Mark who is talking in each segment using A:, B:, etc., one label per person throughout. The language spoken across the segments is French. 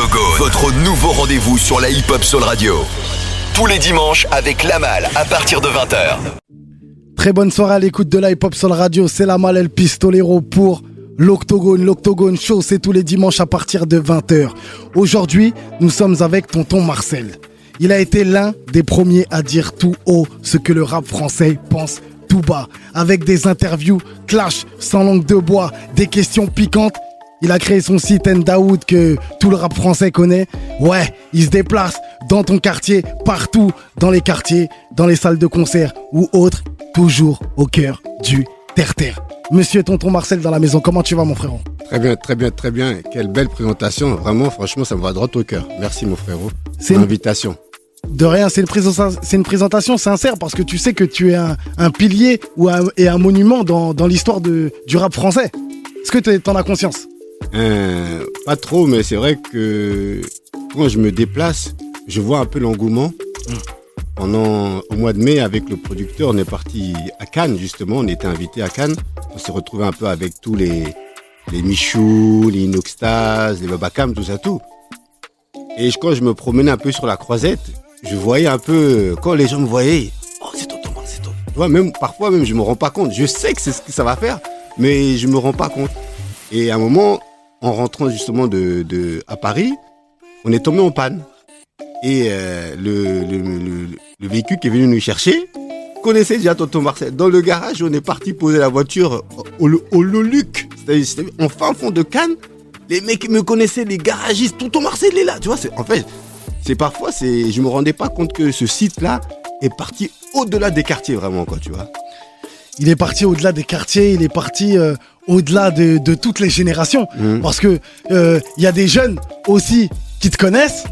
A: Votre nouveau rendez-vous sur la hip-hop Soul Radio. Tous les dimanches avec Lamal à partir de 20h.
B: Très bonne soirée à l'écoute de la hip-hop Soul Radio. C'est Lamal El Pistolero pour l'Octogone. L'Octogone Show, c'est tous les dimanches à partir de 20h. Aujourd'hui, nous sommes avec tonton Marcel. Il a été l'un des premiers à dire tout haut ce que le rap français pense tout bas. Avec des interviews clash, sans langue de bois, des questions piquantes il a créé son site Daoud que tout le rap français connaît. Ouais, il se déplace dans ton quartier, partout, dans les quartiers, dans les salles de concert ou autres, toujours au cœur du terre-terre. Monsieur Tonton Marcel dans la maison, comment tu vas mon frérot?
C: Très bien, très bien, très bien. Quelle belle présentation. Vraiment, franchement, ça me va droit au cœur. Merci mon frérot. C'est une invitation.
B: De rien, c'est une, présentation sincère parce que tu sais que tu es un, pilier ou et un monument dans, l'histoire du rap français. Est-ce que tu en as conscience?
C: Euh, pas trop, mais c'est vrai que quand je me déplace, je vois un peu l'engouement. Pendant, au mois de mai, avec le producteur, on est parti à Cannes, justement. On était invité à Cannes. On s'est retrouvé un peu avec tous les, les Michou, les Inoxtase, les Babacam, tout ça, tout. Et quand je me promenais un peu sur la croisette, je voyais un peu, quand les gens me voyaient, oh, c'est c'est. Tu vois, même, parfois même, je me rends pas compte. Je sais que c'est ce que ça va faire, mais je me rends pas compte. Et à un moment, en rentrant justement de, à Paris, on est tombé en panne. Et euh, le, véhicule qui est venu nous chercher connaissait déjà Tonton Marcel. Dans le garage, on est parti poser la voiture au, au Loluc. C'est-à-dire, en fin fond de Cannes. Les mecs me connaissaient, les garagistes. Tonton Marcel est là. Tu vois, en fait, c'est parfois, c'est, je me rendais pas compte que ce site-là est parti au-delà des quartiers, vraiment, quoi, tu vois.
B: Il est parti au-delà des quartiers, il est parti euh, au-delà de, toutes les générations. Mmh. Parce que il euh, y a des jeunes aussi qui te connaissent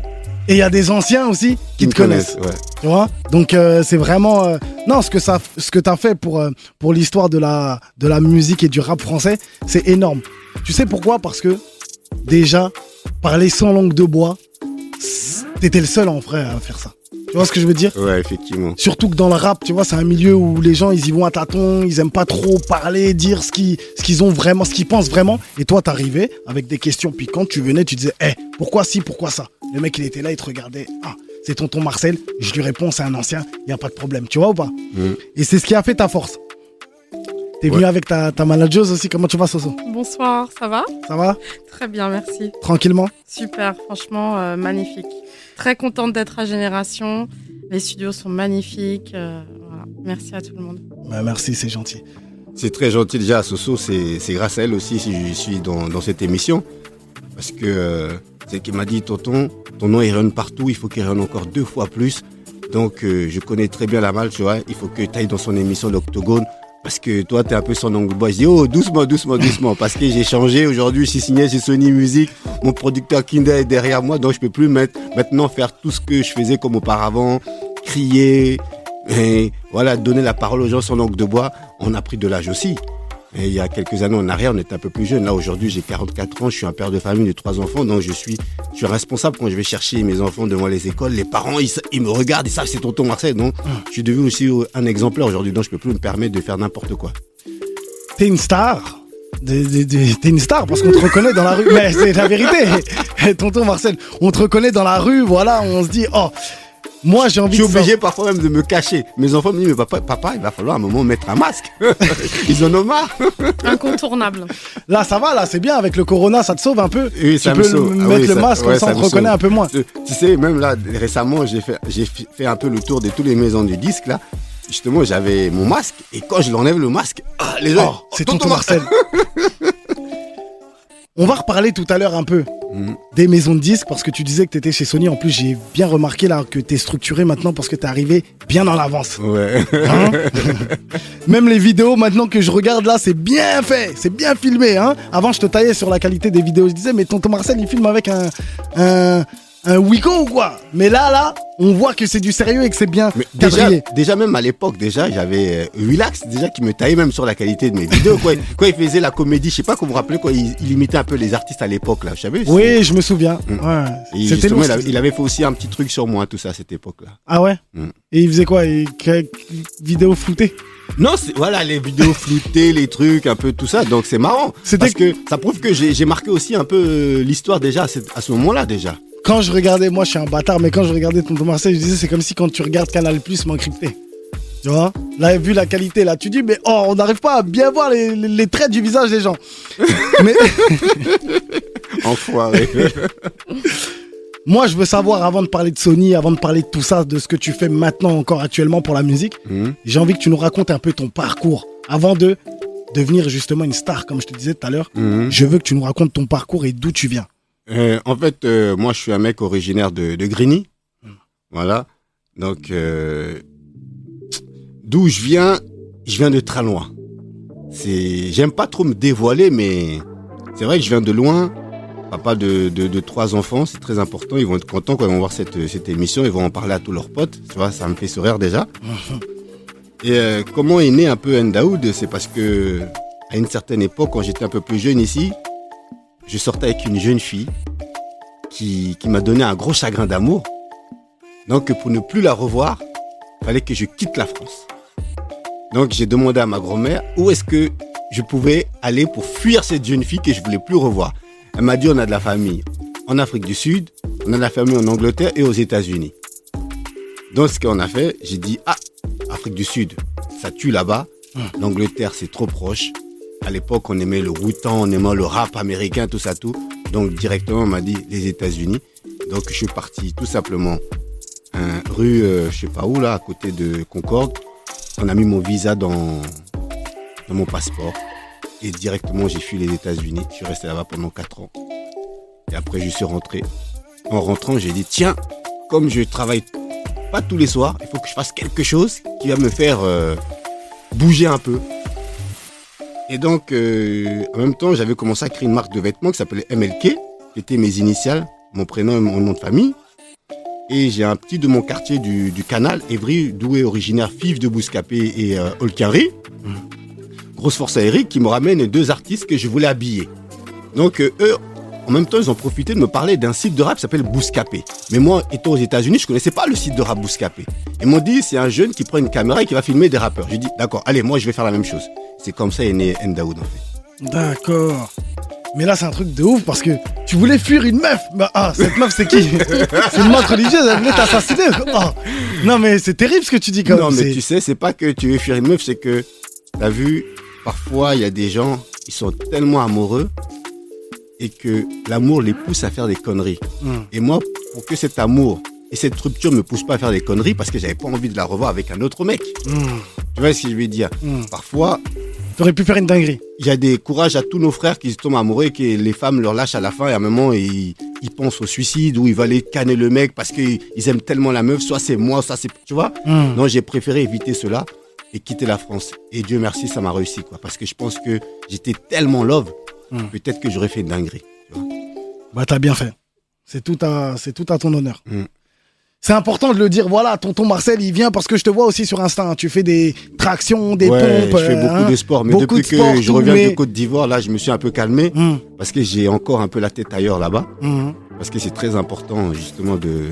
B: et il y a des anciens aussi qui, te connaissent. Tu vois? Donc euh, c'est vraiment euh, non ce que ça ce que tu as fait pour pour l'histoire de la de la musique et du rap français, c'est énorme. Tu sais pourquoi? Parce que déjà parler sans langue de bois, t'étais le seul en vrai à faire ça. Tu vois ce que je veux dire?
C: Ouais, effectivement.
B: Surtout que dans le rap, tu vois, c'est un milieu où les gens, ils y vont à tâtons, ils aiment pas trop parler, dire ce qu'ils ce qu'ils ont vraiment, ce qu'ils pensent vraiment. Et toi, t'arrivais avec des questions piquantes, tu venais, tu disais, hé, pourquoi si, pourquoi ça? Le mec, il était là, il te regardait. Ah, c'est tonton Marcel, je lui réponds, c'est un ancien, il y a pas de problème, tu vois ou pas? Mm. Et c'est ce qui a fait ta force. T'es venu avec ta, ta manageuse aussi, comment tu vas Soso?
D: Bonsoir, ça va?
B: Ça va?
D: Très bien, merci.
B: Tranquillement?
D: Super, franchement, euh, magnifique. Très contente d'être à Génération. Les studios sont magnifiques. Euh, merci à tout le monde.
B: Bah, merci, c'est gentil.
C: C'est très gentil déjà, Soso. C'est grâce à elle aussi si je suis dans, cette émission. Parce que euh, c'est qu'elle m'a dit, tonton, ton nom il rayonne partout, il faut qu'il rayonne encore deux fois plus. Donc euh, je connais très bien la malle, tu vois. Il faut que tu ailles dans son émission L'Octogone parce que toi, tu es un peu son angle bois. Je dis, oh, doucement, doucement, doucement. Parce que j'ai changé. Aujourd'hui, je suis signé chez Sony Music. Mon producteur Kinder est derrière moi. Donc, je peux plus mettre, maintenant faire tout ce que je faisais comme auparavant. Crier. Et voilà, donner la parole aux gens sans langue de bois. On a pris de l'âge aussi. Et il y a quelques années en arrière, on était un peu plus jeune. Là, aujourd'hui, j'ai 44 ans, je suis un père de famille de trois enfants, donc je suis, je suis responsable quand je vais chercher mes enfants devant les écoles. Les parents, ils, me regardent, ils savent c'est tonton Marcel. Donc, je suis devenu aussi un exemplaire aujourd'hui, donc je peux plus me permettre de faire n'importe quoi.
B: T'es une star T'es une star parce qu'on te reconnaît dans la rue. Mais c'est la vérité. Tonton Marcel, on te reconnaît dans la rue, voilà, on se dit, oh, moi, j'ai envie
C: Je suis obligé parfois même de me cacher. Mes enfants me disent, mais papa, papa, il va falloir à un moment mettre un masque. Ils en ont marre.
D: Incontournable.
B: Là, ça va, là, c'est bien. Avec le corona, ça te sauve un peu.
C: Oui, ça
B: tu peux
C: sauve.
B: mettre ah le masque, ça, on te reconnaît un peu moins.
C: Tu, sais, même là, récemment, j'ai fait, j'ai fait un peu le tour de toutes les maisons du disque, là justement, j'avais mon masque et quand je l'enlève le masque, ah, les gens,
B: oh, c'est tonton Marcel. On va reparler tout à l'heure un peu mm. des maisons de disques parce que tu disais que tu étais chez Sony. En plus, j'ai bien remarqué là que tu es structuré maintenant parce que tu es arrivé bien en avance.
C: Ouais.
B: Hein Même les vidéos maintenant que je regarde là, c'est bien fait, c'est bien filmé. Hein Avant, je te taillais sur la qualité des vidéos. Je disais, mais tonton Marcel, il filme avec un, un Wico ou quoi? Mais là, là, on voit que c'est du sérieux et que c'est bien
C: Mais déjà, déjà même à l'époque, déjà, j'avais euh, Willax, déjà, qui me taillait même sur la qualité de mes vidéos. Quoi. quand il faisait la comédie, je sais pas comment vous vous rappelez, quoi, il, il imitait un peu les artistes à l'époque, là, vous savez.
B: Oui, je me souviens.
C: Mm.
B: Ouais. C'était
C: il, avait fait aussi un petit truc sur moi, tout ça, à cette époque-là.
B: Ah ouais?
C: Mm.
B: Et il faisait quoi? Il... Vidéo floutée?
C: Non, voilà, les vidéos floutées, les trucs, un peu tout ça. Donc c'est marrant. Parce que ça prouve que j'ai, marqué aussi un peu euh, l'histoire déjà à, cette- à ce moment-là, déjà.
B: Quand je regardais, moi je suis un bâtard, mais quand je regardais Tonton Marseille, je disais c'est comme si quand tu regardes Canal Plus m'encrypté. Tu vois? Là, vu la qualité, là, tu dis, mais oh, on n'arrive pas à bien voir les, les- les traits du visage des gens. mais
C: Enfoiré.
B: moi, je veux savoir, avant de parler de Sony, avant de parler de tout ça, de ce que tu fais maintenant encore actuellement pour la musique,
C: Mhm.
B: j'ai envie que tu nous racontes un peu ton parcours avant de devenir justement une star, comme je te disais tout à l'heure.
C: Mhm.
B: Je veux que tu nous racontes ton parcours et d'où tu viens.
C: Euh, en fait, euh, moi, je suis un mec originaire de, de Grigny.
B: Hmm.
C: Voilà. Donc, euh, d'où je viens, je viens de très loin. C'est, j'aime pas trop me dévoiler, mais c'est vrai que je viens de loin. Papa de, de, de trois enfants, c'est très important. Ils vont être contents quand ils vont voir cette, cette émission. Ils vont en parler à tous leurs potes. Tu vois, ça me fait sourire déjà. Et euh, comment est né un peu Ndaoud C'est parce que à une certaine époque, quand j'étais un peu plus jeune ici, je sortais avec une jeune fille qui, qui m'a donné un gros chagrin d'amour. Donc pour ne plus la revoir, fallait que je quitte la France. Donc j'ai demandé à ma grand-mère où est-ce que je pouvais aller pour fuir cette jeune fille que je voulais plus revoir. Elle m'a dit on a de la famille en Afrique du Sud, on a de la famille en Angleterre et aux États-Unis. Donc ce qu'on a fait, j'ai dit ah Afrique du Sud, ça tue là-bas. L'Angleterre c'est trop proche. À l'époque, on aimait le Wu-Tang, on aimait le rap américain, tout ça, tout. Donc, directement, on m'a dit les États-Unis. Donc, je suis parti tout simplement hein, rue, euh, je sais pas où, là, à côté de Concorde. On a mis mon visa dans, mon passeport. Et directement, j'ai fui les États-Unis. Je suis resté là-bas pendant quatre ans. Et après, je suis rentré. En rentrant, j'ai dit, tiens, comme je travaille pas tous les soirs, il faut que je fasse quelque chose qui va me faire euh, bouger un peu. Et donc, euh, en même temps, j'avais commencé à créer une marque de vêtements qui s'appelait MLK, qui était mes initiales, mon prénom et mon nom de famille. Et j'ai un petit de mon quartier du, canal, Evry, d'où est originaire Five de Bouscapé et euh, Olkinry. Grosse force à Eric, qui me ramène deux artistes que je voulais habiller. Donc, euh, eux, en même temps, ils ont profité de me parler d'un site de rap qui s'appelle Bouscapé. Mais moi, étant aux États-Unis, je connaissais pas le site de rap Bouscapé. Ils m'ont dit, c'est un jeune qui prend une caméra et qui va filmer des rappeurs. J'ai dit, d'accord, allez, moi, je vais faire la même chose. C'est comme ça est né Ndaoud, en fait.
B: D'accord. Mais là, c'est un truc de ouf parce que tu voulais fuir une meuf. Bah, ah, cette meuf, c'est qui? C'est une meuf religieuse, elle voulait t'assassiner. Oh. Non, mais c'est terrible ce que tu dis quand
C: Non,
B: même.
C: mais
B: c'est-
C: tu sais, c'est pas que tu veux fuir une meuf, c'est que, t'as vu, parfois, il y a des gens, ils sont tellement amoureux et que l'amour les pousse à faire des conneries.
B: Hmm.
C: Et moi, pour que cet amour et cette rupture me pousse pas à faire des conneries, parce que j'avais pas envie de la revoir avec un autre mec.
B: Hmm,
C: Tu vois ce que je veux dire?
B: Hmm.
C: Parfois,
B: T'aurais pu faire une dinguerie.
C: il y a des courages à tous nos frères qui se tombent amoureux et que les femmes leur lâchent à la fin et à un moment ils, ils pensent au suicide ou ils vont aller canner le mec parce qu'ils ils aiment tellement la meuf, soit c'est moi, soit c'est... Tu vois? Non, j'ai préféré éviter cela et quitter la France. Et Dieu merci, ça m'a réussi quoi. Parce que je pense que j'étais tellement love,
B: Hmm.
C: peut-être que j'aurais fait une dinguerie.
B: Bah, t'as bien fait. C'est tout à, c'est tout à ton honneur.
C: Hmm.
B: C'est important de le dire. Voilà, tonton Marcel, il vient parce que je te vois aussi sur Insta. hein. Tu fais des tractions, des
C: ouais,
B: pompes.
C: je fais
B: euh,
C: beaucoup
B: hein.
C: de sport, mais depuis
B: de
C: que
B: sport,
C: je
B: tout,
C: reviens
B: mais-
C: de Côte d'Ivoire, là, je me suis un peu calmé
B: Hmm,
C: parce que j'ai encore un peu la tête ailleurs là-bas. Parce que c'est très important justement de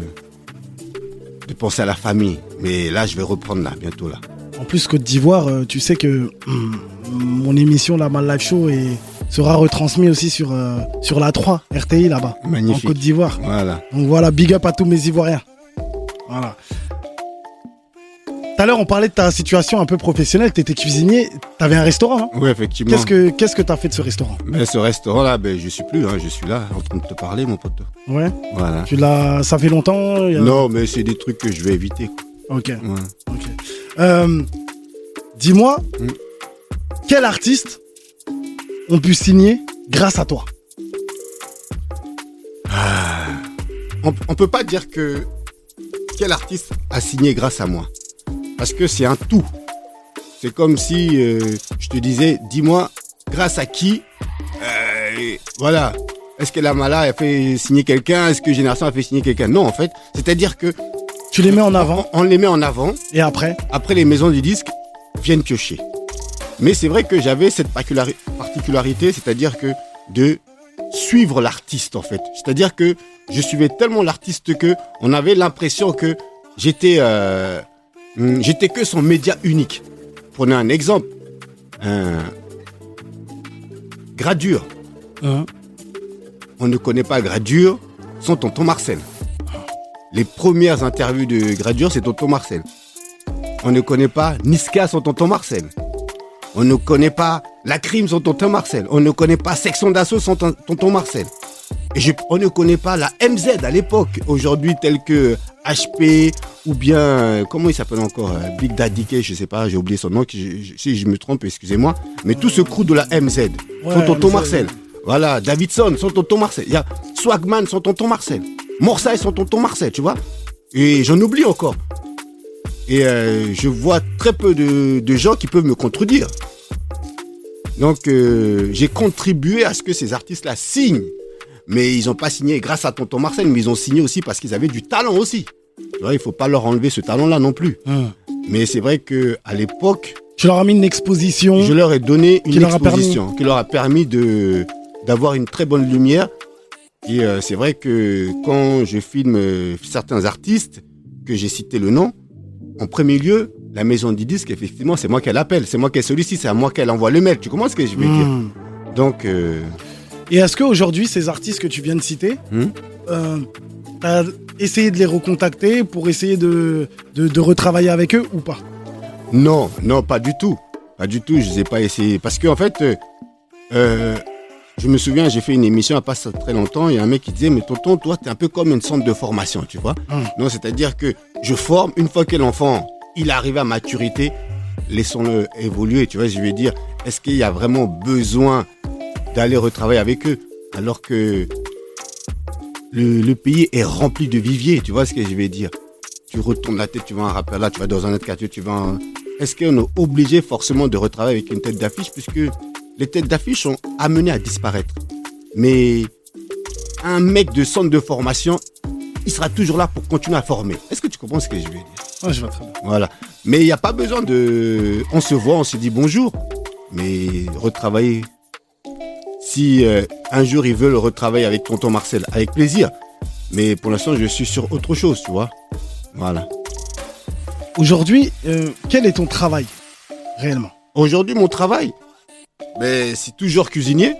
C: de penser à la famille. Mais là, je vais reprendre là bientôt là.
B: En plus, Côte d'Ivoire, euh, tu sais que hum, mon émission, la Mal Live Show, est- sera retransmise aussi sur, euh, sur la 3, RTI là-bas, en. Côte d'Ivoire.
C: Voilà.
B: Donc voilà, big up à tous mes Ivoiriens. Voilà. Tout à l'heure, on parlait de ta situation un peu professionnelle. Tu étais cuisinier, tu avais un restaurant. hein?
C: Oui, effectivement.
B: Qu'est-ce que tu as fait de ce restaurant?
C: Mais ce restaurant-là, ben, je suis plus, hein, je suis là, en train de te parler, mon pote.
B: Ouais.
C: Voilà.
B: Tu l'as, ça fait longtemps a-
C: Non, mais c'est des trucs que je vais éviter.
B: Ok.
C: Ouais.
B: ok. Euh, Dis-moi,
C: Mm.
B: quel artiste ont pu signer grâce à toi?
C: On, on peut pas dire que quel artiste a signé grâce à moi. Parce que c'est un tout. C'est comme si euh, je te disais, dis-moi, grâce à qui, euh, voilà. est-ce que la Mala a fait signer quelqu'un? Est-ce que Génération a fait signer quelqu'un? Non, en fait, c'est-à-dire que
B: Tu les mets en avant
C: on les met en avant.
B: et après
C: Après, les maisons du disque viennent piocher. Mais c'est vrai que j'avais cette particulari- particularité, c'est-à-dire que de suivre l'artiste en fait. C'est-à-dire que je suivais tellement l'artiste que on avait l'impression que j'étais euh, j'étais que son média unique. Prenez un exemple. Un Gradure.
B: Hein
C: On ne connaît pas Gradure sans tonton Marcel. Les premières interviews de Gradure, c'est tonton Marcel. On ne connaît pas Niska sans tonton Marcel. On ne connaît pas La Crime sans tonton Marcel. On ne connaît pas Section d'Assaut sans ton- tonton Marcel. Et je- on ne connaît pas la MZ à l'époque, aujourd'hui telle que HP ou bien, euh, comment il s'appelle encore, euh, Big Daddy K, je sais pas, j'ai oublié son nom, que je- je- si je me trompe, excusez-moi, mais tout ce crew de la MZ,
B: Ouais,
C: son tonton
B: MZ.
C: Marcel. Voilà, Davidson, son tonton Marcel. Il y a Swagman, son tonton Marcel. Morsay, son tonton Marcel, tu vois. Et j'en oublie encore. Et euh, je vois très peu de, de gens qui peuvent me contredire. Donc, euh, j'ai contribué à ce que ces artistes-là signent. Mais ils n'ont pas signé grâce à tonton Marcel, mais ils ont signé aussi parce qu'ils avaient du talent aussi. Tu vois, il faut pas leur enlever ce talent-là non plus.
B: Hein.
C: Mais c'est vrai que à l'époque,
B: Tu leur as mis une exposition.
C: je leur ai donné une
B: Qui leur a
C: exposition qui leur a permis de d'avoir une très bonne lumière. Et euh, c'est vrai que quand je filme euh, certains artistes, que j'ai cité le nom, en premier lieu, la maison du disque, effectivement, c'est moi qu'elle appelle, c'est moi qu'elle sollicite, c'est à moi qu'elle envoie le mail. Tu comprends ce que je veux dire?
B: Hmm.
C: Donc, euh,
B: Et est-ce qu'aujourd'hui, ces artistes que tu viens de citer, euh, t'as essayé de les recontacter pour essayer de, de, de retravailler avec eux ou pas?
C: Non, non, pas du tout. Pas du tout, je ne ai pas essayé. Parce qu'en fait, je me souviens, j'ai fait une émission il n'y a pas très longtemps, il y a un mec qui disait, mais tonton, toi, tu es un peu comme une centre de formation, tu vois.
B: Hum.
C: Non, c'est-à-dire que je forme, une fois que l'enfant, il arrive à maturité, laissons-le évoluer, tu vois, je vais dire, est-ce qu'il y a vraiment besoin d'aller retravailler avec eux alors que le, le pays est rempli de viviers, tu vois ce que je vais dire Tu retournes la tête, tu vas un rappeur là, tu vas dans un autre quartier, tu vas... Est-ce qu'on est obligé forcément de retravailler avec une tête d'affiche puisque les têtes d'affiche sont amenées à disparaître Mais un mec de centre de formation, il sera toujours là pour continuer à former. Est-ce que tu comprends ce que je veux dire?
B: Je vois très bien.
C: voilà. Mais il n'y a pas besoin de. On se voit, on se dit bonjour. Mais retravailler. Si euh, un jour ils veulent retravailler avec tonton Marcel, avec plaisir. Mais pour l'instant, je suis sur autre chose, tu vois. Voilà.
B: Aujourd'hui, euh, quel est ton travail réellement?
C: Aujourd'hui, mon travail, ben, c'est toujours cuisinier.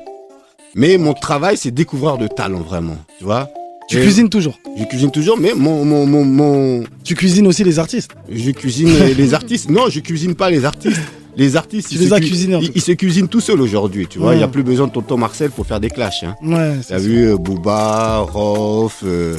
C: Mais mon travail, c'est découvrir de talent, vraiment. Tu vois
B: Tu
C: Et
B: cuisines toujours.
C: Je cuisine toujours, mais mon, mon, mon, mon,
B: Tu cuisines aussi les artistes.
C: Je cuisine les artistes. Non, je cuisine pas les artistes. Les artistes,
B: Tu
C: ils
B: les
C: se
B: as
C: cu-
B: cuisinés, en
C: Ils, se cuisinent tout seuls aujourd'hui, tu vois. Il
B: Ouais.
C: n'y a plus besoin de tonton Marcel pour faire des clashs. Hein.
B: Ouais,
C: T'as vu euh, Booba, Rof, euh,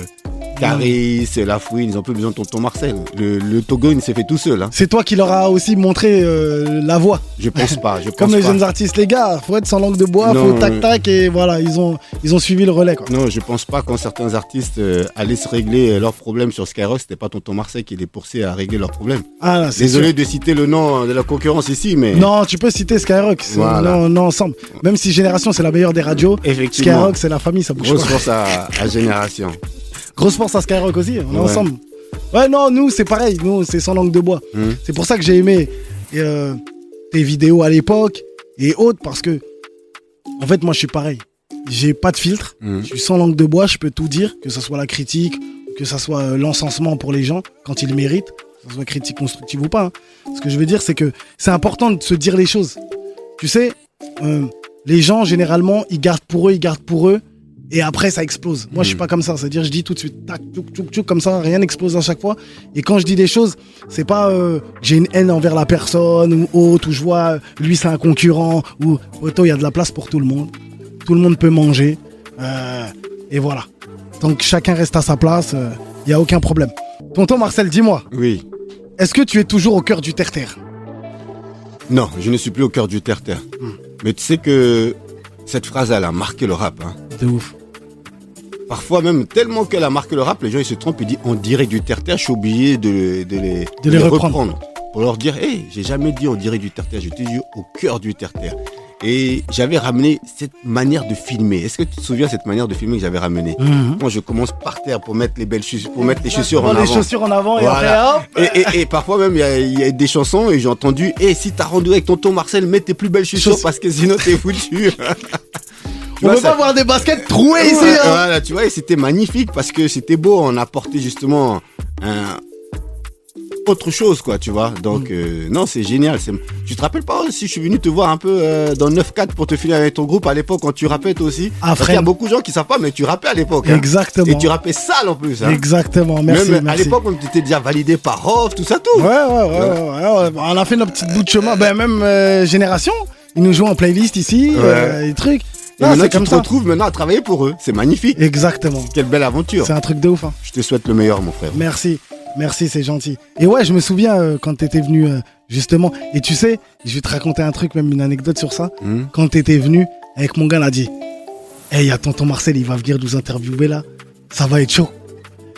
C: Caris, La Fouine, ils ont plus besoin de tonton Marcel. Le, le Togo, il s'est fait tout seul. Hein.
B: C'est toi qui leur as aussi montré euh, la voie.
C: Je pense pas. Je pense
B: Comme les
C: pas.
B: jeunes artistes, les gars, faut être sans langue de bois,
C: Non,
B: faut tac
C: euh,
B: et voilà, ils ont ils ont suivi le relais quoi.
C: Non, je pense pas quand certains artistes euh, allaient se régler leurs problèmes sur Skyrock, c'était pas tonton Marcel qui les poussait à régler leurs problèmes.
B: Ah là,
C: Désolé
B: sûr.
C: de citer le nom de la concurrence ici, mais
B: Non, tu peux citer Skyrock, c'est-
C: Voilà.
B: non, non, ensemble. Même si Génération c'est la meilleure des radios, Skyrock c'est la famille, ça bouge
C: grosse
B: pas.
C: force à, à Génération.
B: Grosse force à Skyrock aussi, on est
C: Ouais.
B: ensemble. Ouais, non, nous c'est pareil, nous c'est sans langue de bois.
C: Hum.
B: C'est pour ça que j'ai aimé euh, tes vidéos à l'époque et autres parce que, en fait, moi je suis pareil. J'ai pas de filtre,
C: Hum.
B: je suis sans langue de bois, je peux tout dire, que ce soit la critique, que ce soit euh, l'encensement pour les gens quand ils méritent, que ce soit critique constructive ou pas. hein. Ce que je veux dire, c'est que c'est important de se dire les choses. Tu sais, euh, les gens généralement ils gardent pour eux, ils gardent pour eux. Et après, ça explose. Moi, je suis
C: Mm.
B: pas comme ça. C'est-à-dire, je dis tout de suite, tac, tchouk, tchouk, tchouk, comme ça, rien n'explose à chaque fois. Et quand je dis des choses, c'est pas euh, j'ai une haine envers la personne ou autre, ou je vois euh, lui c'est un concurrent, ou auto, il y a de la place pour tout le monde. Tout le monde peut manger. Euh, et voilà. Donc chacun reste à sa place, il y a aucun problème. Tonton Marcel, dis-moi,
C: Oui.
B: est-ce que tu es toujours au cœur du terre-terre?
C: Non, je ne suis plus au cœur du terre-terre.
B: Hmm.
C: Mais tu sais que cette phrase, elle a marqué le rap. hein.
B: De ouf.
C: Parfois même, tellement qu'elle a marqué le rap, les gens ils se trompent, ils disent on dirait du terre-terre, je suis obligé de, de les,
B: De les reprendre.
C: Pour leur dire, hé, j'ai jamais dit on dirait du terre-terre, je au cœur du terre-terre. Et j'avais ramené cette manière de filmer. Est-ce que tu te souviens de cette manière de filmer que j'avais ramené
B: Mhm.
C: Quand je commence par terre pour mettre les belles chaussures, pour mettre les chaussures en
B: les
C: avant.
B: chaussures en avant et
C: Voilà.
B: après hop.
C: Et, et- et parfois même, il y a, il y a des chansons et j'ai entendu Et si t'as rendu avec tonton Marcel, mets tes plus belles chaussures parce que sinon t'es foutu. Tu
B: On veut
C: ça-
B: pas voir des baskets trouées ici. Hein.
C: Voilà, tu vois, et c'était magnifique parce que c'était beau. On apportait justement un autre chose, quoi, tu vois.
B: Mm.
C: Donc, euh, non, c'est génial. Tu te rappelles pas si je suis venu te voir un peu euh, dans 9-4 pour te filer avec ton groupe à l'époque quand tu rappais toi aussi?
B: Ah,
C: Parce qu'il y a beaucoup de gens qui savent pas, mais tu rappais à l'époque. hein.
B: Exactement.
C: Et tu rappais sale en plus. Hein.
B: Exactement. Merci.
C: Même à
B: merci.
C: l'époque, on était déjà validé par Rof, tout ça, tout.
B: Ouais, ouais, ouais, ouais, ouais. On a fait notre petite bout de chemin. Ben, même euh, Génération, ils nous jouent en playlist ici,
C: Ouais.
B: les trucs.
C: Et
B: Non,
C: maintenant, tu
B: comme
C: te
B: ça.
C: retrouves maintenant à travailler pour eux. C'est magnifique.
B: Exactement.
C: Quelle belle aventure.
B: C'est un truc de ouf. hein.
C: Je te souhaite le meilleur, mon frère.
B: Merci. Merci, c'est gentil. Et ouais, je me souviens euh, quand t'étais venu, euh, justement. Et tu sais, je vais te raconter un truc, même une anecdote sur ça.
C: Hmm
B: Quand t'étais venu, avec mon gars, il a dit Hey, y a tonton Marcel, il va venir nous interviewer là. Ça va être chaud.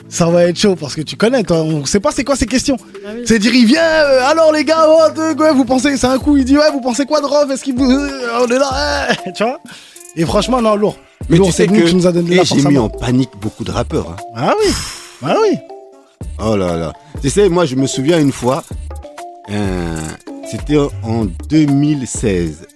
B: Ça va être chaud parce que tu connais, toi. On sait pas c'est quoi ces questions.
D: Ah oui.
B: C'est dire, il vient, euh, alors les gars, oh, de- ouais, vous pensez, c'est un coup, il dit, ouais, vous pensez quoi de Rof Est-ce qu'il vous. euh, on est là, eh, tu vois? Et franchement, non, lourd.
C: Mais
B: lourd,
C: tu sais
B: c'est nous
C: que
B: qui nous a donné
C: et
B: la
C: j'ai mis en panique beaucoup de rappeurs. hein.
B: Ah oui, ah oui.
C: Oh là là. Tu sais, moi, je me souviens une fois, euh, c'était en 2016.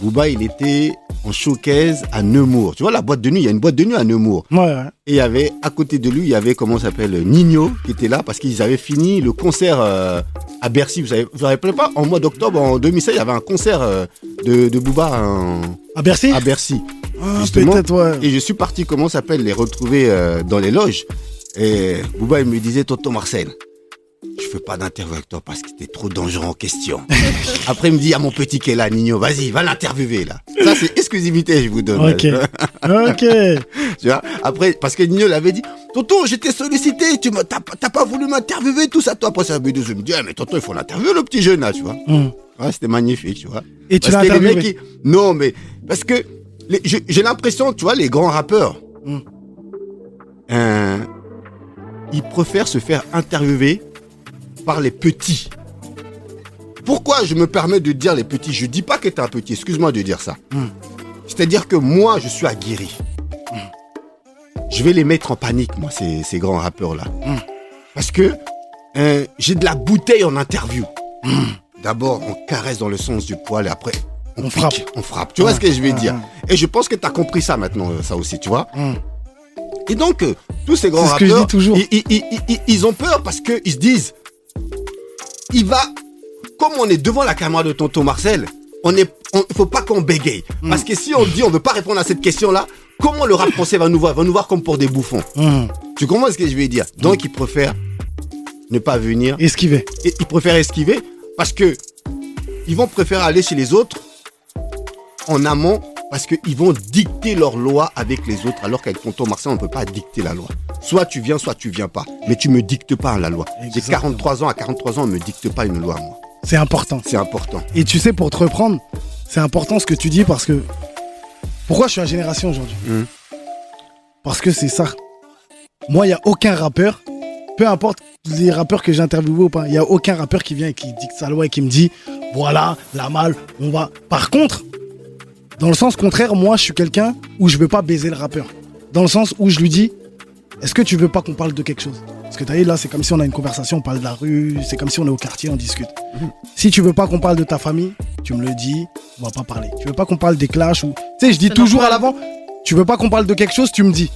C: Booba, il était en showcase à Nemours. Tu vois, la boîte de nuit, il y a une boîte de nuit à Nemours.
B: Ouais, ouais.
C: Et il y avait, à côté de lui, il y avait, comment s'appelle, Nino, qui était là parce qu'ils avaient fini le concert euh, à Bercy. Vous savez, vous vous rappelez pas En mois d'octobre, en 2016, il y avait un concert euh, de, de Booba en-
B: À Bercy?
C: à Bercy.
B: Ah,
C: justement.
B: Peut-être, ouais.
C: Et je suis parti, comment ça s'appelle, les retrouver euh, dans les loges. Et Bouba, il me disait, Tonton Marcel, je fais pas d'interview avec toi parce que t'es trop dangereux en question. Après, il me dit, a mon petit qui est là, Nino, vas-y, va l'interviewer là. Ça, c'est exclusivité, je vous donne.
B: Ok. ok.
C: Tu vois Après, parce que Nino l'avait dit, Tonton, j'étais sollicité, tu m'as, t'as, pas- t'as pas voulu m'interviewer, tout ça. Toi, après, ça me dit, je me dis, ah, mais Tonton, il faut l'interviewer, le petit jeune là, tu vois.
B: Hum.
C: Ouais, c'était magnifique, tu vois.
B: Et tu l'as interviewé?
C: ils- Non, mais parce que les- j'ai j'ai l'impression, tu vois, les grands rappeurs,
B: Mm.
C: euh, ils préfèrent se faire interviewer par les petits. Pourquoi je me permets de dire les petits? Je dis pas que t'es un petit, excuse-moi de dire ça.
B: Mm.
C: C'est-à-dire que moi, je suis aguerri. Je vais les mettre en panique, moi, ces, ces grands rappeurs-là.
B: Mm.
C: Parce que euh, j'ai de la bouteille en interview. D'abord, on caresse dans le sens du poil et après, on,
B: frappe.
C: On frappe. Tu vois ce que je vais
B: Ah,
C: dire? Et je pense que tu as compris ça maintenant, euh, ça aussi, tu vois? Et donc, euh, tous ces grands
B: ce
C: rappeurs,
B: toujours.
C: Ils, ils- ils- ils- ils ont peur parce qu'ils se disent, il va, comme on est devant la caméra de tonton Marcel, on est, on, faut pas qu'on bégaye.
B: Mm.
C: Parce que si on dit on veut pas répondre à cette question-là, comment le rap français va nous voir? Va nous voir comme pour des bouffons.
B: Hum.
C: Tu comprends ce que je veux dire? Donc, ils préfèrent ne pas venir
B: Esquiver.
C: et ils préfèrent esquiver parce que ils vont préférer aller chez les autres en amont parce qu'ils vont dicter leur loi avec les autres alors qu'avec tonton Marcel on ne peut pas dicter la loi. Soit tu viens, soit tu viens pas. Mais tu me dictes pas la loi. J'ai
B: Exactement.
C: 43 ans, à 43 ans on me dicte pas une loi moi.
B: C'est important.
C: C'est important.
B: Et tu sais, pour te reprendre, c'est important ce que tu dis parce que. Pourquoi je suis à Génération aujourd'hui
C: Mhm.
B: Parce que c'est ça. Moi, il n'y a aucun rappeur, peu importe les rappeurs que j'ai interviewés ou pas, il n'y a aucun rappeur qui vient et qui dicte sa loi et qui me dit voilà, la malle, on va. Par contre, dans le sens contraire, moi, je suis quelqu'un où je veux pas baiser le rappeur. Dans le sens où je lui dis est-ce que tu veux pas qu'on parle de quelque chose? Parce que tu vu, là, c'est comme si on a une conversation, on parle de la rue, c'est comme si on est au quartier, on discute. Si tu veux pas qu'on parle de ta famille, tu me le dis, on va pas parler. Tu veux pas qu'on parle des clashs ou. Tu sais, je dis toujours à l'avant, tu veux pas qu'on parle de quelque chose, tu me dis.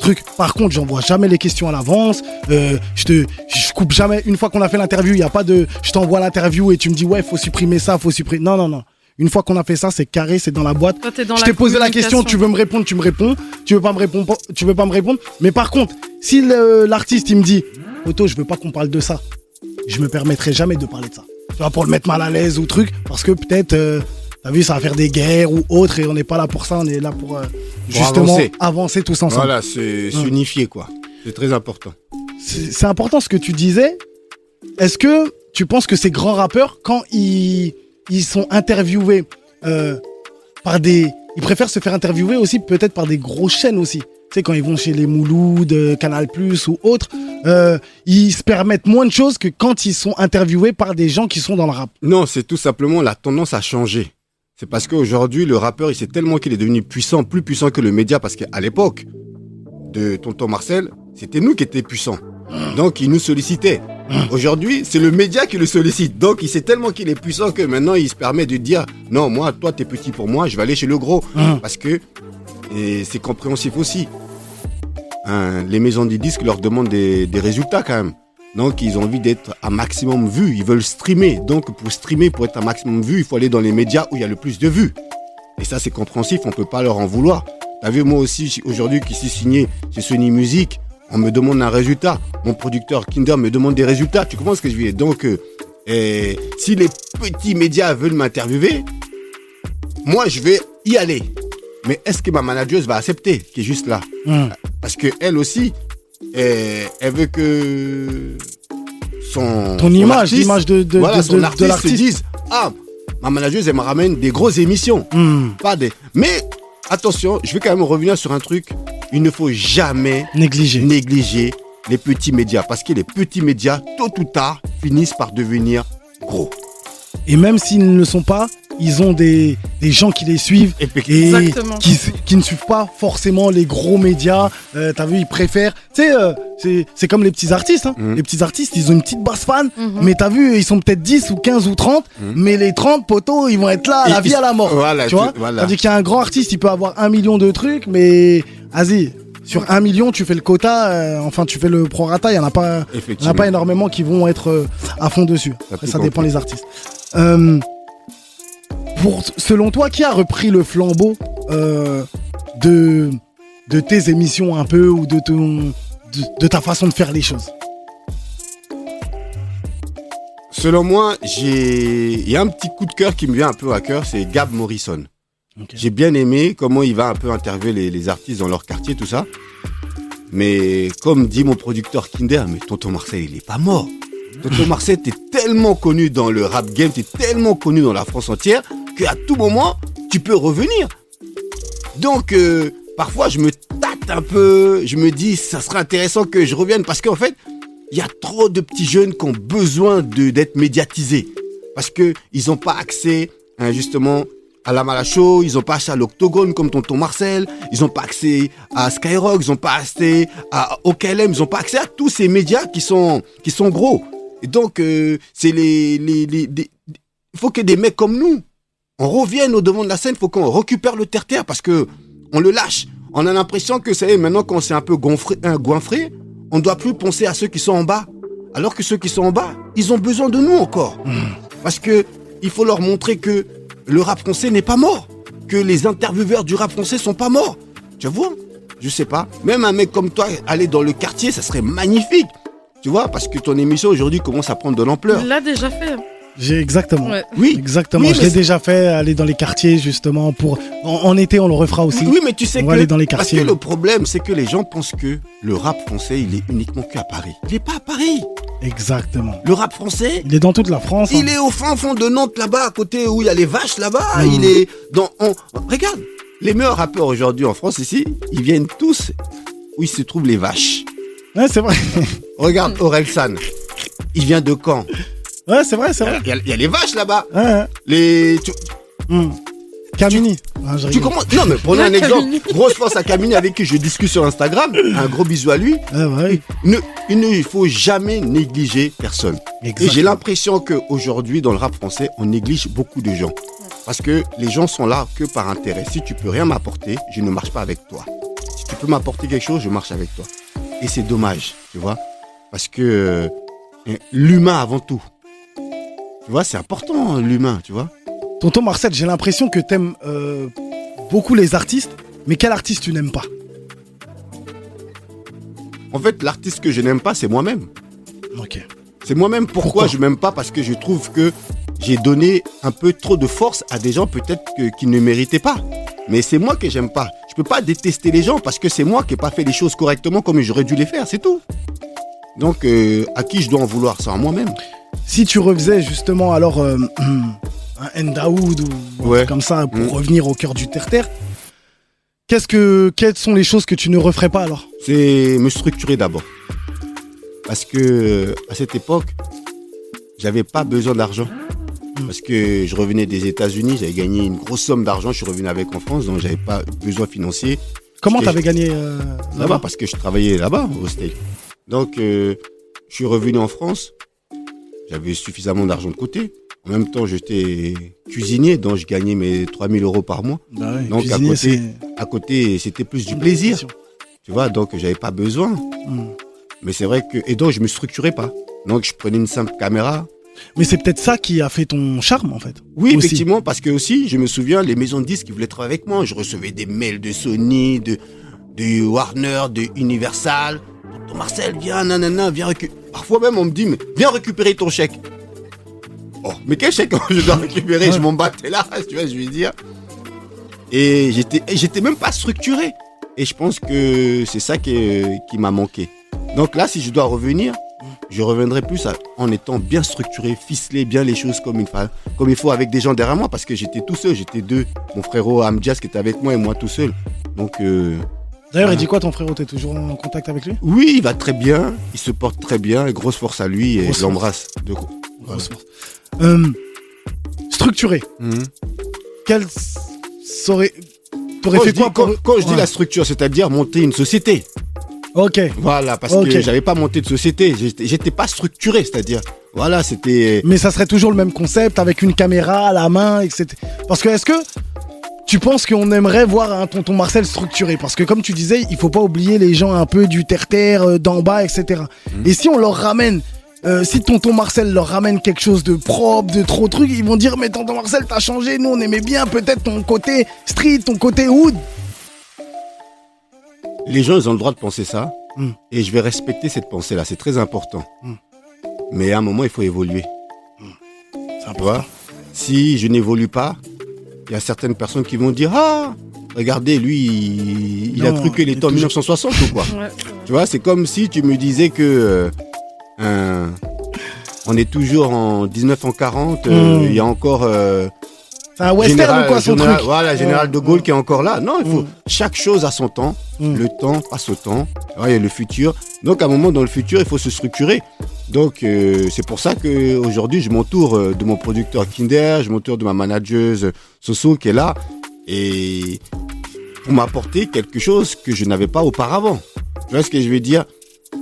B: Truc. Par contre, j'envoie jamais les questions à l'avance. euh, je te, je coupe jamais. Une fois qu'on a fait l'interview, il y a pas de, je t'envoie l'interview et tu me dis ouais, faut supprimer ça, faut supprimer. Non, non, non. Une fois qu'on a fait ça, c'est carré, c'est dans la boîte.
D: Toi, t'es dans
B: je t'ai posé la question, tu veux me répondre, tu me réponds. Tu veux pas me répondre, tu veux pas me répondre. Mais par contre, si l'artiste il me dit, Otto, je veux pas qu'on parle de ça, je me permettrai jamais de parler de ça. Tu vois, pour le mettre mal à l'aise ou truc, parce que peut-être, euh, t'as vu, ça va faire des guerres ou autre, et on n'est pas là pour ça, on est là pour euh, justement
C: avancer.
B: avancer. tous ensemble.
C: Voilà, c'est s'unifier quoi. C'est très important.
B: C'est important ce que tu disais. Est-ce que tu penses que ces grands rappeurs, quand ils, ils sont interviewés euh, par des. Ils préfèrent se faire interviewer aussi peut-être par des grosses chaînes aussi. Tu sais, quand ils vont chez les Mouloud, euh, Canal Plus ou autres, euh, ils se permettent moins de choses que quand ils sont interviewés par des gens qui sont dans le rap.
C: Non, c'est tout simplement la tendance à changer. C'est parce qu'aujourd'hui, le rappeur, il sait tellement qu'il est devenu puissant, plus puissant que le média, parce qu'à l'époque de Tonton Marcel, c'était nous qui étions puissants. Donc, il nous sollicitait. Aujourd'hui, c'est le média qui le sollicite. Donc, il sait tellement qu'il est puissant que maintenant, il se permet de dire non, moi, toi, t'es petit pour moi, je vais aller chez le gros. Parce que c'est compréhensif aussi. Hein, les maisons du disque leur demandent des, résultats quand même. Donc, ils ont envie d'être un maximum vu. Ils veulent streamer. Donc, pour streamer, pour être un maximum vu, il faut aller dans les médias où il y a le plus de vues. Et ça, c'est compréhensif. On peut pas leur en vouloir. T'as vu, moi aussi, aujourd'hui, qui suis signé chez Sony Music, on me demande un résultat. Mon producteur Kinder me demande des résultats. Tu comprends ce que je veux dire? Donc, euh, eh, si les petits médias veulent m'interviewer, moi, je vais y aller. Mais est-ce que ma manageuse va accepter qui est juste là?
B: Hum.
C: Parce que elle aussi, eh, elle veut que son
B: Ton
C: son
B: image, l'image de, de,
C: voilà,
B: de-
C: son
B: de- de
C: artiste se
B: l'artiste.
C: dise ah ma manageuse elle me ramène des grosses émissions,
B: Hum.
C: pas des. Mais attention, je vais quand même revenir sur un truc. Il ne faut jamais
B: Négligé.
C: négliger les petits médias parce que les petits médias tôt ou tard finissent par devenir gros.
B: Et même s'ils ne le sont pas, ils ont des, des gens qui les suivent et qui, qui ne suivent pas forcément les gros médias. Euh, T'as vu, ils préfèrent. Tu sais, euh, c'est- c'est comme les petits artistes. hein.
C: Mhm.
B: Les petits artistes, ils ont une petite base fan.
D: Mhm.
B: Mais t'as vu, ils sont peut-être 10 ou 15 ou 30.
C: Mhm.
B: Mais les 30 poteaux, ils vont être là à la vie à la mort.
C: Voilà,
B: tu vois
C: voilà.
B: Tandis qu'il y a un grand artiste, il peut avoir un million de trucs, mais vas-y, sur un million, tu fais le quota, euh, enfin tu fais le prorata, il n'y en a pas. Il n'y en a pas énormément qui vont être euh, à fond dessus. Après, ça dépend les artistes. Euh, pour, selon toi, qui a repris le flambeau euh, de, de tes émissions un peu ou de, ton, de, de ta façon de faire les choses?
C: Selon moi, j'ai il y a un petit coup de cœur qui me vient un peu à cœur, c'est Gab Morrison. J'ai bien aimé comment il va un peu interviewer les, les artistes dans leur quartier, tout ça. Mais comme dit mon producteur Kinder, mais Tonton Marcel, il est pas mort. Tonton Marcel, t'es tellement connu dans le rap game, t'es tellement connu dans la France entière, qu'à tout moment, tu peux revenir. Donc, euh, parfois, je me tâte un peu, je me dis, ça serait intéressant que je revienne, parce qu'en fait, il y a trop de petits jeunes qui ont besoin d'être médiatisés. Parce que ils n'ont pas accès, hein, justement, à la Malacho, ils n'ont pas accès à l'Octogone comme Tonton Marcel, ils n'ont pas accès à Skyrock, ils n'ont pas accès à OKLM, ils n'ont pas accès à tous ces médias qui sont, qui sont gros. Et donc, euh, c'est les, les, les, les- il faut que des mecs comme nous, on revienne au devant de la scène, il faut qu'on récupère le terre-terre parce que on le lâche. On a l'impression que, ça y est, maintenant qu'on s'est un peu gonfré, un goinfré, on doit plus penser à ceux qui sont en bas. Alors que ceux qui sont en bas, ils ont besoin de nous encore. Parce que il faut leur montrer que le rap français n'est pas mort. Que les intervieweurs du rap français sont pas morts. Tu vois? Je sais pas. Même un mec comme toi, aller dans le quartier, ça serait magnifique. Tu vois? Parce que ton émission aujourd'hui commence à prendre de l'ampleur.
D: Il l'a déjà fait. Hein.
B: J'ai exactement.
D: Ouais.
C: Oui.
B: Exactement,
C: Oui,
B: je l'ai déjà fait, aller dans les quartiers justement pour. En, en été, on le refera aussi.
C: Oui, mais tu sais
B: On
C: que.
B: va aller dans les
C: Parce que le problème, c'est que les gens pensent que le rap français, il est uniquement qu'à Paris. Il est pas à Paris.
B: Exactement.
C: Le rap français,
B: Il est dans toute la France. hein.
C: il est au fin fond de Nantes là-bas, à côté où il y a les vaches là-bas.
B: Mm.
C: Il est dans. on- Regarde, les meilleurs rappeurs aujourd'hui en France ici, ils viennent tous où il se trouvent les vaches.
B: Ouais, c'est vrai.
C: Regarde Orelsan. Il vient de Caen.
B: Ouais, c'est vrai, c'est vrai.
C: Il y, a, il y a les vaches là-bas.
B: Ouais, ouais.
C: Les. Tu,
B: Hmm. Camini. Ah,
C: tu commences. Non, mais prenons un
D: Ouais,
C: exemple. Grosse force à Camille avec qui je discute sur Instagram. Un gros bisou à lui.
B: Ouais, bah.
C: Ne, il ne faut jamais négliger personne. Et j'ai
B: Exactement.
C: l'impression qu'aujourd'hui, dans le rap français, on néglige beaucoup de gens. Parce que les gens sont là que par intérêt. Si tu peux rien m'apporter, je ne marche pas avec toi. Si tu peux m'apporter quelque chose, je marche avec toi. Et c'est dommage, tu vois. Parce que euh, l'humain avant tout. Tu vois, c'est important, l'humain, tu vois.
B: Tonton Marcel, j'ai l'impression que t'aimes euh, beaucoup les artistes, mais quel artiste tu n'aimes pas?
C: En fait, l'artiste que je n'aime pas, c'est moi-même.
B: Ok.
C: C'est moi-même. Pourquoi,
B: Pourquoi?
C: je m'aime pas Parce que je trouve que j'ai donné un peu trop de force à des gens peut-être qui ne méritaient pas. Mais c'est moi que j'aime pas. Je peux pas détester les gens parce que c'est moi qui n'ai pas fait les choses correctement comme j'aurais dû les faire, c'est tout. Donc, euh, à qui je dois en vouloir? C'est à moi-même.
B: Si tu refaisais justement alors euh, un Endaoud ou
C: Ouais.
B: comme ça pour
C: Mm.
B: revenir au cœur du terre-terre, qu'est-ce que, quelles sont les choses que tu ne referais pas alors?
C: C'est me structurer d'abord. Parce que à cette époque, j'avais pas besoin d'argent.
B: Mm.
C: Parce que je revenais des États-Unis, j'avais gagné une grosse somme d'argent, je suis revenu avec en France, donc j'avais pas besoin financier.
B: Comment t'avais gagné euh,
C: Là-bas, parce que je travaillais là-bas, au States. Donc, euh, je suis revenu en France. J'avais suffisamment d'argent de côté. En même temps, j'étais cuisinier, donc je gagnais mes 3000 euros par mois.
B: Bah ouais,
C: Donc, à côté, À côté, c'était plus du plaisir. Tu vois, donc j'avais pas besoin.
B: Mm.
C: Mais c'est vrai que. Et donc, je me structurais pas. Donc, je prenais une simple caméra.
B: Mais c'est peut-être ça qui a fait ton charme en fait.
C: Oui,
B: Aussi.
C: effectivement, parce que aussi, je me souviens, les maisons de disques qui voulaient travailler avec moi, je recevais des mails de Sony, de, de Warner, de Universal. Marcel, viens, nanana, viens récupérer. Parfois même, on me dit, mais viens récupérer ton chèque. Oh, mais quel chèque je dois récupérer? Je m'en battais là, tu vois, je veux dire? Et j'étais, même pas structuré. Et je pense que c'est ça qui, m'a manqué. Donc là, si je dois revenir, je reviendrai plus en étant bien structuré, ficelé bien les choses comme il, comme il faut avec des gens derrière moi parce que j'étais tout seul, j'étais deux. Mon frérot Amjas qui était avec moi et moi tout seul. Donc euh,
B: D'ailleurs, il dit quoi ton frérot? T'es toujours en contact avec lui?
C: Oui, il va très bien, il se porte très bien, et grosse force à lui et je l'embrasse. De gros.
B: Grosse force. Euh, structuré.
C: Mhm.
B: Quel serait. T'aurais fait quoi
C: quand- quand je dis la structure, c'est-à-dire monter une société.
B: Ok.
C: Voilà, parce que j'avais pas monté de société, j'étais pas structuré, c'est-à-dire, voilà, c'était.
B: Mais ça serait toujours le même concept avec une caméra à la main, etc. Parce que est-ce que tu penses qu'on aimerait voir un tonton Marcel structuré? Parce que comme tu disais, il faut pas oublier les gens un peu du terre-terre, euh, d'en bas, etc.
C: Mhm.
B: Et si on leur ramène, euh, si tonton Marcel leur ramène quelque chose de propre, de trop truc, ils vont dire mais tonton Marcel t'as changé, nous on aimait bien peut-être ton côté street, ton côté hood.
C: Les gens, ils ont le droit de penser ça.
B: Mm.
C: Et je vais respecter cette pensée-là. C'est très important.
B: Mm.
C: Mais à un moment, il faut évoluer.
B: C'est
C: Tu vois? Si je n'évolue pas, il y a certaines personnes qui vont dire Ah, regardez, lui, il, il a
B: Non,
C: cru qu'il
B: il est
C: était en
B: toujours-
C: 1960 ou quoi
D: Ouais.
C: Tu vois, c'est comme si tu me disais que euh, un- on est toujours en 1940, euh,
B: Mm.
C: il y a encore euh,
B: C'est un western
C: général,
B: ou quoi son
C: général-
B: truc
C: Voilà, général de Gaulle qui est encore là. Non, il faut
B: Mm.
C: chaque chose à son temps.
B: Mm.
C: Le temps passe au temps. Ouais, Il y a le futur. Donc à un moment dans le futur, il faut se structurer. Donc euh, c'est pour ça que aujourd'hui, je m'entoure euh, de mon producteur Kinder, je m'entoure de ma manageuse Soso qui est là et pour m'apporter quelque chose que je n'avais pas auparavant. Tu vois ce que je veux dire?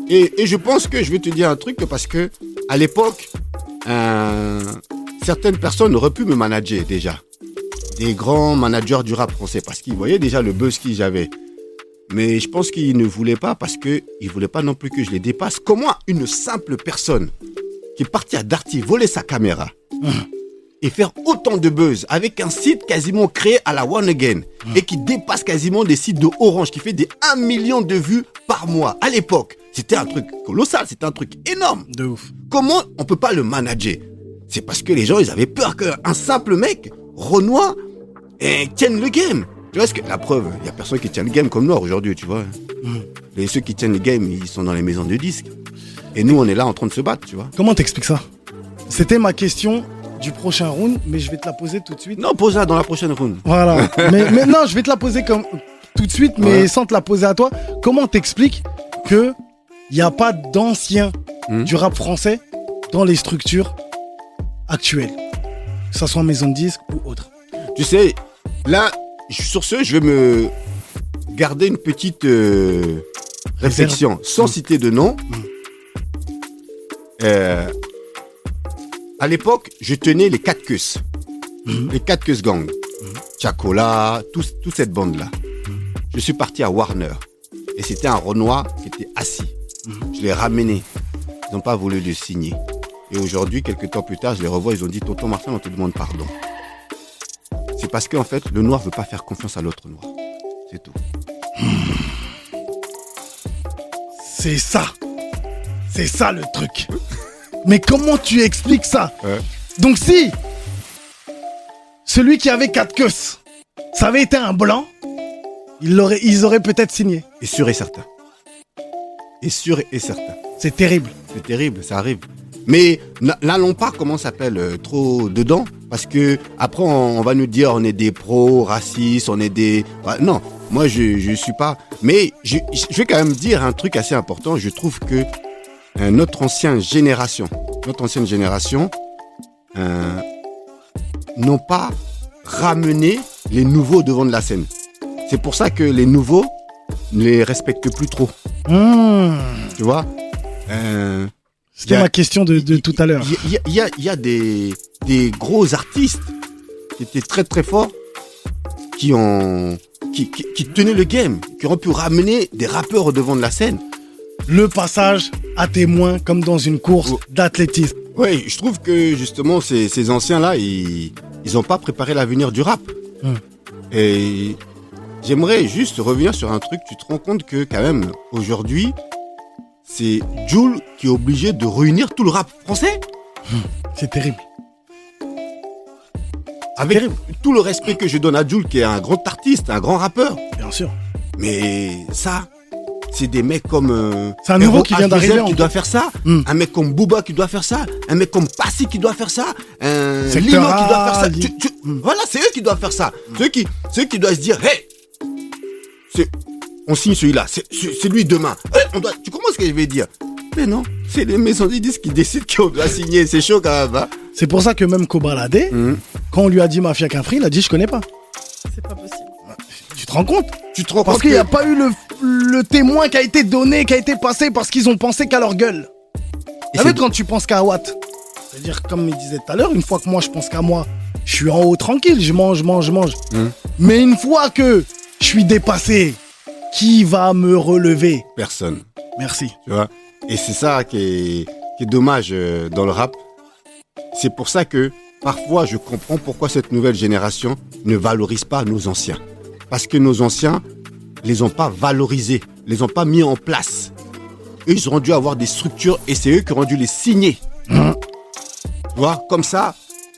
C: Et, et je pense que je vais te dire un truc parce que à l'époque, euh, certaines personnes auraient pu me manager déjà. Des grands managers du rap français parce qu'ils voyaient déjà le buzz que j'avais. Mais je pense qu'ils ne voulaient pas parce qu'ils ne voulaient pas non plus que je les dépasse. Comment une simple personne qui est partie à Darty voler sa caméra et faire autant de buzz avec un site quasiment créé à la One Again et qui dépasse quasiment des sites de Orange qui fait des 1 million de vues par mois à l'époque. C'était un truc colossal, c'était un truc énorme.
B: De ouf.
C: Comment on peut pas le manager? C'est parce que les gens, ils avaient peur qu'un simple mec, Renoir, eh, tienne le game. Tu vois ce que la preuve, il y a personne qui tient le game comme Noir aujourd'hui, tu vois.
B: Mm.
C: Et ceux qui tiennent le game, ils sont dans les maisons de disques. Et nous, on est là en train de se battre, tu vois.
B: Comment t'expliques ça? C'était ma question du prochain round, mais je vais te la poser tout de suite.
C: Non, pose-la dans la prochaine round.
B: Voilà. mais, mais non, je vais te la poser comme tout de suite, mais
C: Ouais.
B: sans te la poser à toi. Comment t'expliques que il n'y a pas d'anciens
C: Hmm.
B: du rap français dans les structures actuelles, que ce soit maison de disques ou autre
C: Tu sais, là, sur ce, je vais me garder une petite euh, réflexion, sans
B: Mm.
C: citer de nom. Euh, à l'époque, je tenais les quatre queues.
B: Mhm.
C: Les quatre queues gang. Chacola, tout- toute cette bande-là. Je suis parti à Warner. Et c'était un Renoir qui était assis. Je l'ai ramené. Ils n'ont pas voulu le signer. Et aujourd'hui, quelques temps plus tard, je les revois, ils ont dit, Tonton Martin, on te demande pardon. C'est parce qu'en fait, le noir veut pas faire confiance à l'autre noir. C'est tout.
B: C'est ça. C'est ça le truc. Mais comment tu expliques ça?
C: Ouais.
B: Donc si celui qui avait quatre queues, ça avait été un blanc, il ils auraient peut-être signé.
C: Et sûr et certain. Et sûr et certain.
B: C'est terrible.
C: C'est terrible, ça arrive. Mais n'allons pas, comment s'appelle, euh, trop dedans, parce que après on, on va nous dire on est des pros racistes, on est des. Ouais, non, moi je je suis pas. Mais je, je vais quand même dire un truc assez important. Je trouve que euh, notre ancienne génération, notre ancienne génération, euh, n'ont pas ramené les nouveaux devant de la scène. C'est pour ça que les nouveaux ne les respectent plus trop.
B: Hmm.
C: Tu vois Euh,
B: C'était ma question de, de tout à l'heure.
C: Il y, a- il y a, il y a des, des gros artistes qui étaient très très forts, qui ont qui, qui, qui tenaient le game, qui ont pu ramener des rappeurs au devant de la scène.
B: Le passage à témoin comme dans une course
C: Oh.
B: d'athlétisme.
C: Oui, je trouve que justement ces, ces anciens-là, ils ils ont pas préparé l'avenir du rap.
B: Hmm.
C: Et j'aimerais juste revenir sur un truc. Tu te rends compte que quand même aujourd'hui, c'est Jules qui est obligé de réunir tout le rap français.
B: C'est terrible.
C: Avec
B: terrible.
C: tout le respect que je donne à Jules, qui est un grand artiste, un grand rappeur.
B: Bien sûr.
C: Mais ça, c'est des mecs comme. euh,
B: C'est un nouveau qui vient
C: H2M
B: d'arriver,
C: qui doit faire ça.
B: Hmm.
C: Un mec comme Booba qui doit faire ça. Un mec comme Passy qui doit faire ça. Un Lino qui doit faire ça.
B: Li-
C: Tu- tu-
B: Hmm.
C: Voilà, c'est eux qui doivent faire ça. Ceux qui, ceux qui doivent se dire, hey, c'est- on signe celui-là, c'est lui demain. Hey, on doit, tu comprends ce que je vais dire? Mais non, c'est les maisons de disques qui décident qu'on doit signer. C'est chaud quand même. hein.
B: C'est pour ça que même Kobalade,
C: Hmm.
B: quand on lui a dit Mafia Cafri, il a dit je connais pas.
D: C'est pas possible.
B: Tu te rends compte?
C: Tu te rends
B: Parce
C: compte
B: qu'il n'y
C: que-
B: a pas eu le, le témoin qui a été donné, qui a été passé parce qu'ils ont pensé qu'à leur gueule.
C: Et
B: Vous savez,
C: c'est-
B: quand tu penses qu'à Watt, c'est-à-dire, comme il disait tout à l'heure, une fois que moi je pense qu'à moi, je suis en haut tranquille, je mange, je mange, je mange.
C: Hum.
B: Mais une fois que je suis dépassé, qui va me relever?
C: Personne.
B: Merci.
C: Tu vois? Et c'est ça qui est, qui est dommage euh, dans le rap. C'est pour ça que parfois je comprends pourquoi cette nouvelle génération ne valorise pas nos anciens. Parce que nos anciens les ont pas valorisés, les ont pas mis en place. Eux, ils auraient dû avoir des structures et c'est eux qui auraient dû les signer. Tu vois, comme ça,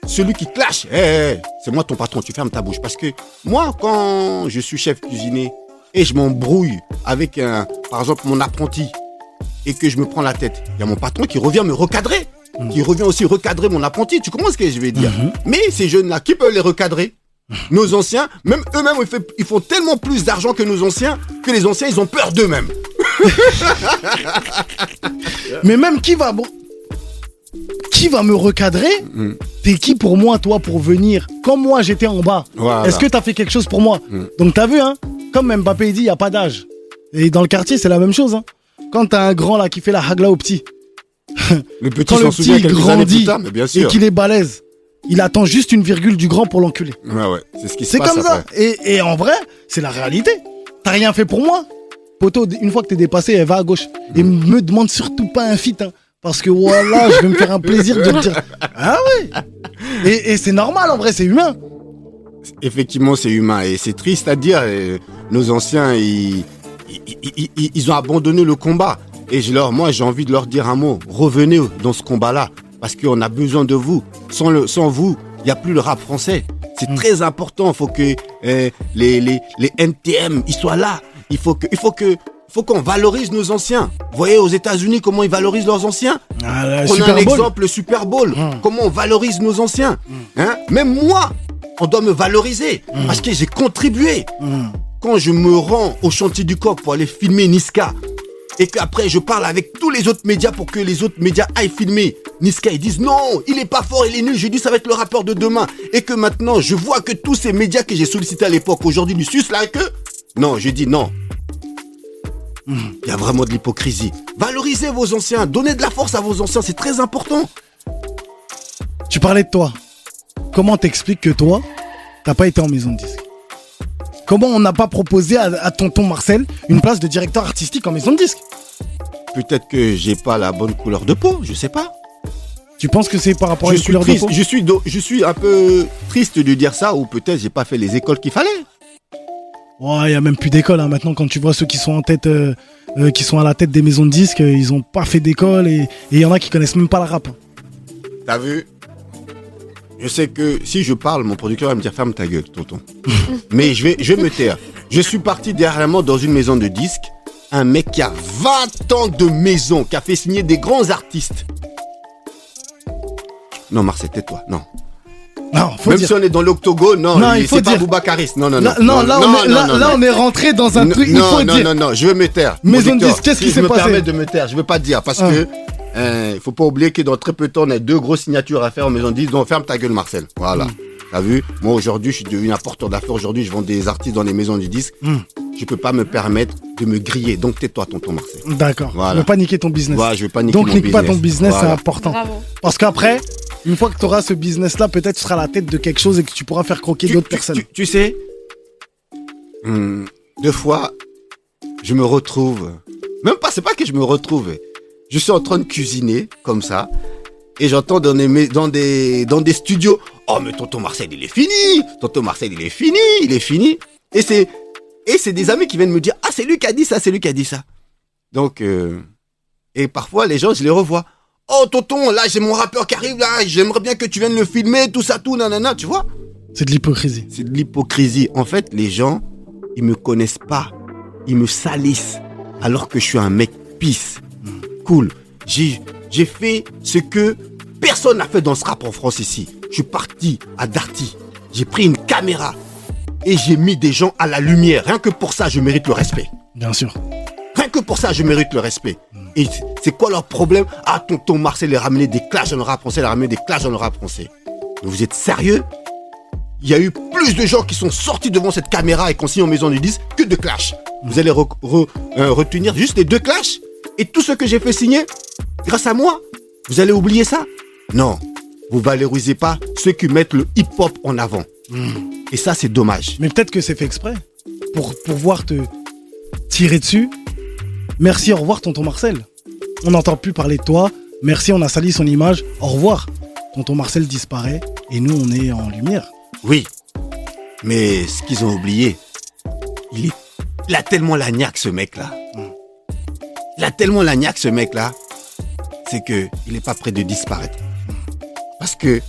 C: celui qui clash, hé, c'est moi ton patron, tu fermes ta bouche. Parce que moi, quand je suis chef cuisinier et je m'embrouille avec un, par exemple, mon apprenti et que je me prends la tête, il y a mon patron qui revient me recadrer, qui revient aussi recadrer mon apprenti. Tu comprends ce que je vais dire? Mais ces jeunes-là, qui peuvent les recadrer? Nos anciens, même eux-mêmes, ils, fait- ils font tellement plus d'argent que nos anciens que les anciens, ils ont peur d'eux-mêmes.
B: Mais même qui va. Qui va me recadrer?
C: Mm.
B: T'es qui pour moi, toi, pour venir? Quand moi j'étais en bas,
C: Voilà.
B: est-ce que t'as fait quelque chose pour moi?
C: Mm.
B: Donc t'as vu, hein? Comme Mbappé il dit, il n'y a pas d'âge. Et dans le quartier, c'est la même chose. Hein. Quand t'as un grand là qui fait la hagla au petit,
C: Le petit
B: quand le petit grandit
C: tard, mais bien
B: et qu'il est balèze, il attend juste une virgule du grand pour l'enculer.
C: Ouais, ouais, c'est ce qui se
B: C'est
C: passe
B: comme ça. Et, et en vrai, c'est la réalité. T'as rien fait pour moi. Poto, une fois que t'es dépassé, elle va à gauche. Et me demande surtout pas un fit. Hein, parce que voilà, je vais me faire un plaisir de te dire. Ah oui Et, et c'est normal en vrai, c'est humain.
C: Effectivement, c'est humain et c'est triste à dire. nos anciens, ils, ils, ils- ils- ils ont abandonné le combat. Et je leur, moi, j'ai envie de leur dire un mot. Revenez dans ce combat-là parce qu'on a besoin de vous. Sans, le, sans vous, il n'y a plus le rap français. C'est
B: Mm.
C: très important. Il faut que euh, les, les, les NTM, ils soient là. Il faut que, il faut que, faut qu'on valorise nos anciens. Vous voyez aux États-Unis comment ils valorisent leurs anciens?
B: Ah,
C: Prenez
B: Super
C: un
B: Bowl.
C: exemple, le Super Bowl.
B: Mm.
C: Comment on valorise nos anciens? Hein? Même moi, on doit me valoriser parce que j'ai contribué.
B: Hum.
C: Quand je me rends au chantier du coq pour aller filmer Niska et qu'après je parle avec tous les autres médias pour que les autres médias aillent filmer Niska, ils disent non, il est pas fort, il est nul. J'ai dit ça va être le rappeur de demain et que maintenant je vois que tous ces médias que j'ai sollicités à l'époque aujourd'hui lui sucent la queue. Non, je dis non. Il y a vraiment de l'hypocrisie. Valorisez vos anciens, donnez de la force à vos anciens, c'est très important.
B: Tu parlais de toi. Comment t'expliques que toi, t'as pas été en maison de disque Comment on n'a pas proposé à, à tonton Marcel une place de directeur artistique en maison de disque
C: Peut-être que j'ai pas la bonne couleur de peau, je sais pas.
B: Tu penses que c'est par rapport à une couleur de peau
C: je, suis je suis un peu triste de dire ça, ou peut-être j'ai pas fait les écoles qu'il fallait.
B: Ouais, il y a même plus d'école hein. maintenant. Quand tu vois ceux qui sont en tête, euh, euh, qui sont à la tête des maisons de disques, euh, ils ont pas fait d'école et et il y en a qui connaissent même pas le rap. hein.
C: T'as vu? Je sais que si je parle, mon producteur va me dire ferme ta gueule, tonton. Mais je vais, je vais me taire. Je suis parti dernièrement dans une maison de disques. Un mec qui a 20 ans de maison, qui a fait signer des grands artistes. Non, Marcel, tais-toi. Non.
B: Non, faut
C: Même
B: dire.
C: si on est dans l'octogone, non,
B: Non,
C: c'est pas. Boubacaris. Non, non, non.
B: Là, non, là, on est, là, on est rentré dans un
C: Non,
B: truc. il
C: non,
B: faut
C: non,
B: dire.
C: non, non, je veux me taire.
B: Maison de disques, qu'est-ce qui
C: je
B: s'est
C: me
B: passé
C: permets de me taire, je veux pas dire parce
B: Ah.
C: que euh, il faut pas oublier que dans très peu de temps, on a deux grosses signatures à faire en maison de disques. Donc ferme ta gueule, Marcel. Voilà.
B: Mm.
C: T'as vu? Moi aujourd'hui, je suis devenu un porteur d'affaires. Aujourd'hui, je vends des artistes dans les maisons du disque.
B: Hmm.
C: Je peux pas me permettre de me griller. Donc tais-toi, tonton Marcel.
B: D'accord.
C: Voilà.
B: Ne veux pas niquer ton business.
C: Voilà, je vais pas niquer
B: Donc
C: mon
B: nique pas ton business, c'est important.
D: Bravo.
B: Parce qu'après, une fois que tu auras ce business-là, peut-être tu seras à la tête de quelque chose et que tu pourras faire croquer d'autres personnes.
C: Tu, tu sais, hum, deux fois, je me retrouve. Même pas, c'est pas que je me retrouve. Je suis en train de cuisiner comme ça, et j'entends dans des, mais- dans des dans des studios. Oh mais tonton Marcel, il est fini. Tonton Marcel, il est fini, il est fini. Et c'est et c'est des amis qui viennent me dire ah c'est lui qui a dit ça, c'est lui qui a dit ça. Donc euh, et parfois les gens je les revois. Oh tonton, là j'ai mon rappeur qui arrive là, j'aimerais bien que tu viennes le filmer, tout ça, tout nanana, tu vois?
B: C'est de l'hypocrisie.
C: C'est de l'hypocrisie. En fait, les gens, ils me connaissent pas. Ils me salissent. Alors que je suis un mec pisse. Cool. J'ai, fait ce que personne n'a fait dans ce rap en France ici. Je suis parti à Darty. J'ai pris une caméra. Et j'ai mis des gens à la lumière. Rien que pour ça, je mérite le respect.
B: Bien sûr.
C: Rien que pour ça, je mérite le respect. Et c'est- quoi leur problème? Ah, tonton Marcel a ramené des clashs dans le rap français, il a ramené des clashs dans le rap français. Mais vous êtes sérieux? Il y a eu plus de gens qui sont sortis devant cette caméra et qu'on signe en maison du 10 que de clashs. Vous allez re- re- euh, retenir juste les deux clashs? Et tout ce que j'ai fait signer grâce à moi. Vous allez oublier ça? Non. Vous valorisez pas ceux qui mettent le hip-hop en avant. Et ça, c'est dommage.
B: Mais peut-être que c'est fait exprès. Pour pouvoir te tirer dessus. Merci, au revoir, tonton Marcel. On n'entend plus parler de toi. Merci, on a sali son image. Au revoir. Tonton Marcel disparaît et nous, on est en lumière.
C: Oui. Mais ce qu'ils ont oublié, il, est, il a tellement la niaque, ce mec-là. Il a tellement la niaque, ce mec-là, c'est que il n'est pas prêt de disparaître. Parce que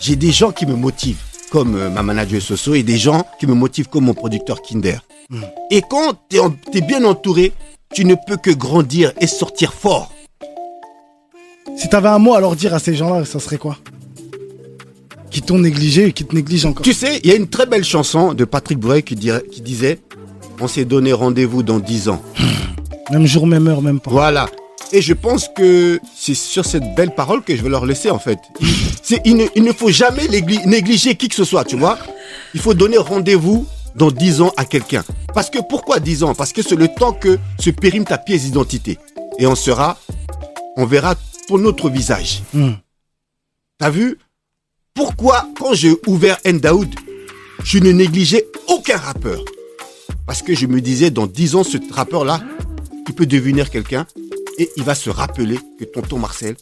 C: j'ai des gens qui me motivent, comme euh, ma manager Soso, et des gens qui me motivent comme mon producteur Kinder. Et quand tu es, bien entouré, tu ne peux que grandir et sortir fort.
B: Si t'avais un mot à leur dire à ces gens-là, ça serait quoi? Qui t'ont négligé et qui te négligent encore.
C: Tu sais, il y a une très belle chanson de Patrick Bruel qui, qui disait On s'est donné rendez-vous dans 10 ans.
B: Même jour, même heure, même pas.
C: Voilà. Et je pense que c'est sur cette belle parole que je vais leur laisser en fait. Il, ne, il ne faut jamais négli- négliger qui que ce soit, tu vois. Il faut donner rendez-vous dans 10 ans à quelqu'un. Parce que pourquoi 10 ans? Parce que c'est le temps que se périme ta pièce d'identité. Et on sera, on verra ton autre visage.
B: Hmm.
C: T'as vu? Pourquoi quand j'ai ouvert Endaoud, je ne négligeais aucun rappeur? Parce que je me disais, dans 10 ans, ce rappeur-là, il peut devenir quelqu'un et il va se rappeler que tonton Marcel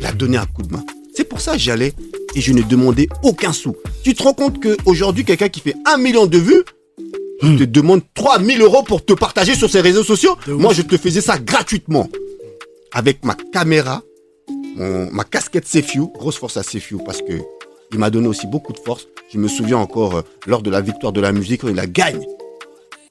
C: l'a donné un coup de main. C'est pour ça que j'y allais et je ne demandais aucun sou. Tu te rends compte qu'aujourd'hui, quelqu'un qui fait un million de vues te demande 3000 euros pour te partager sur ses réseaux sociaux. Moi, je te faisais ça gratuitement. Avec ma caméra, mon- ma casquette Sefiu, grosse force à Sefiu parce que il m'a donné aussi beaucoup de force. Je me souviens encore euh, lors de la victoire de la musique quand il la gagne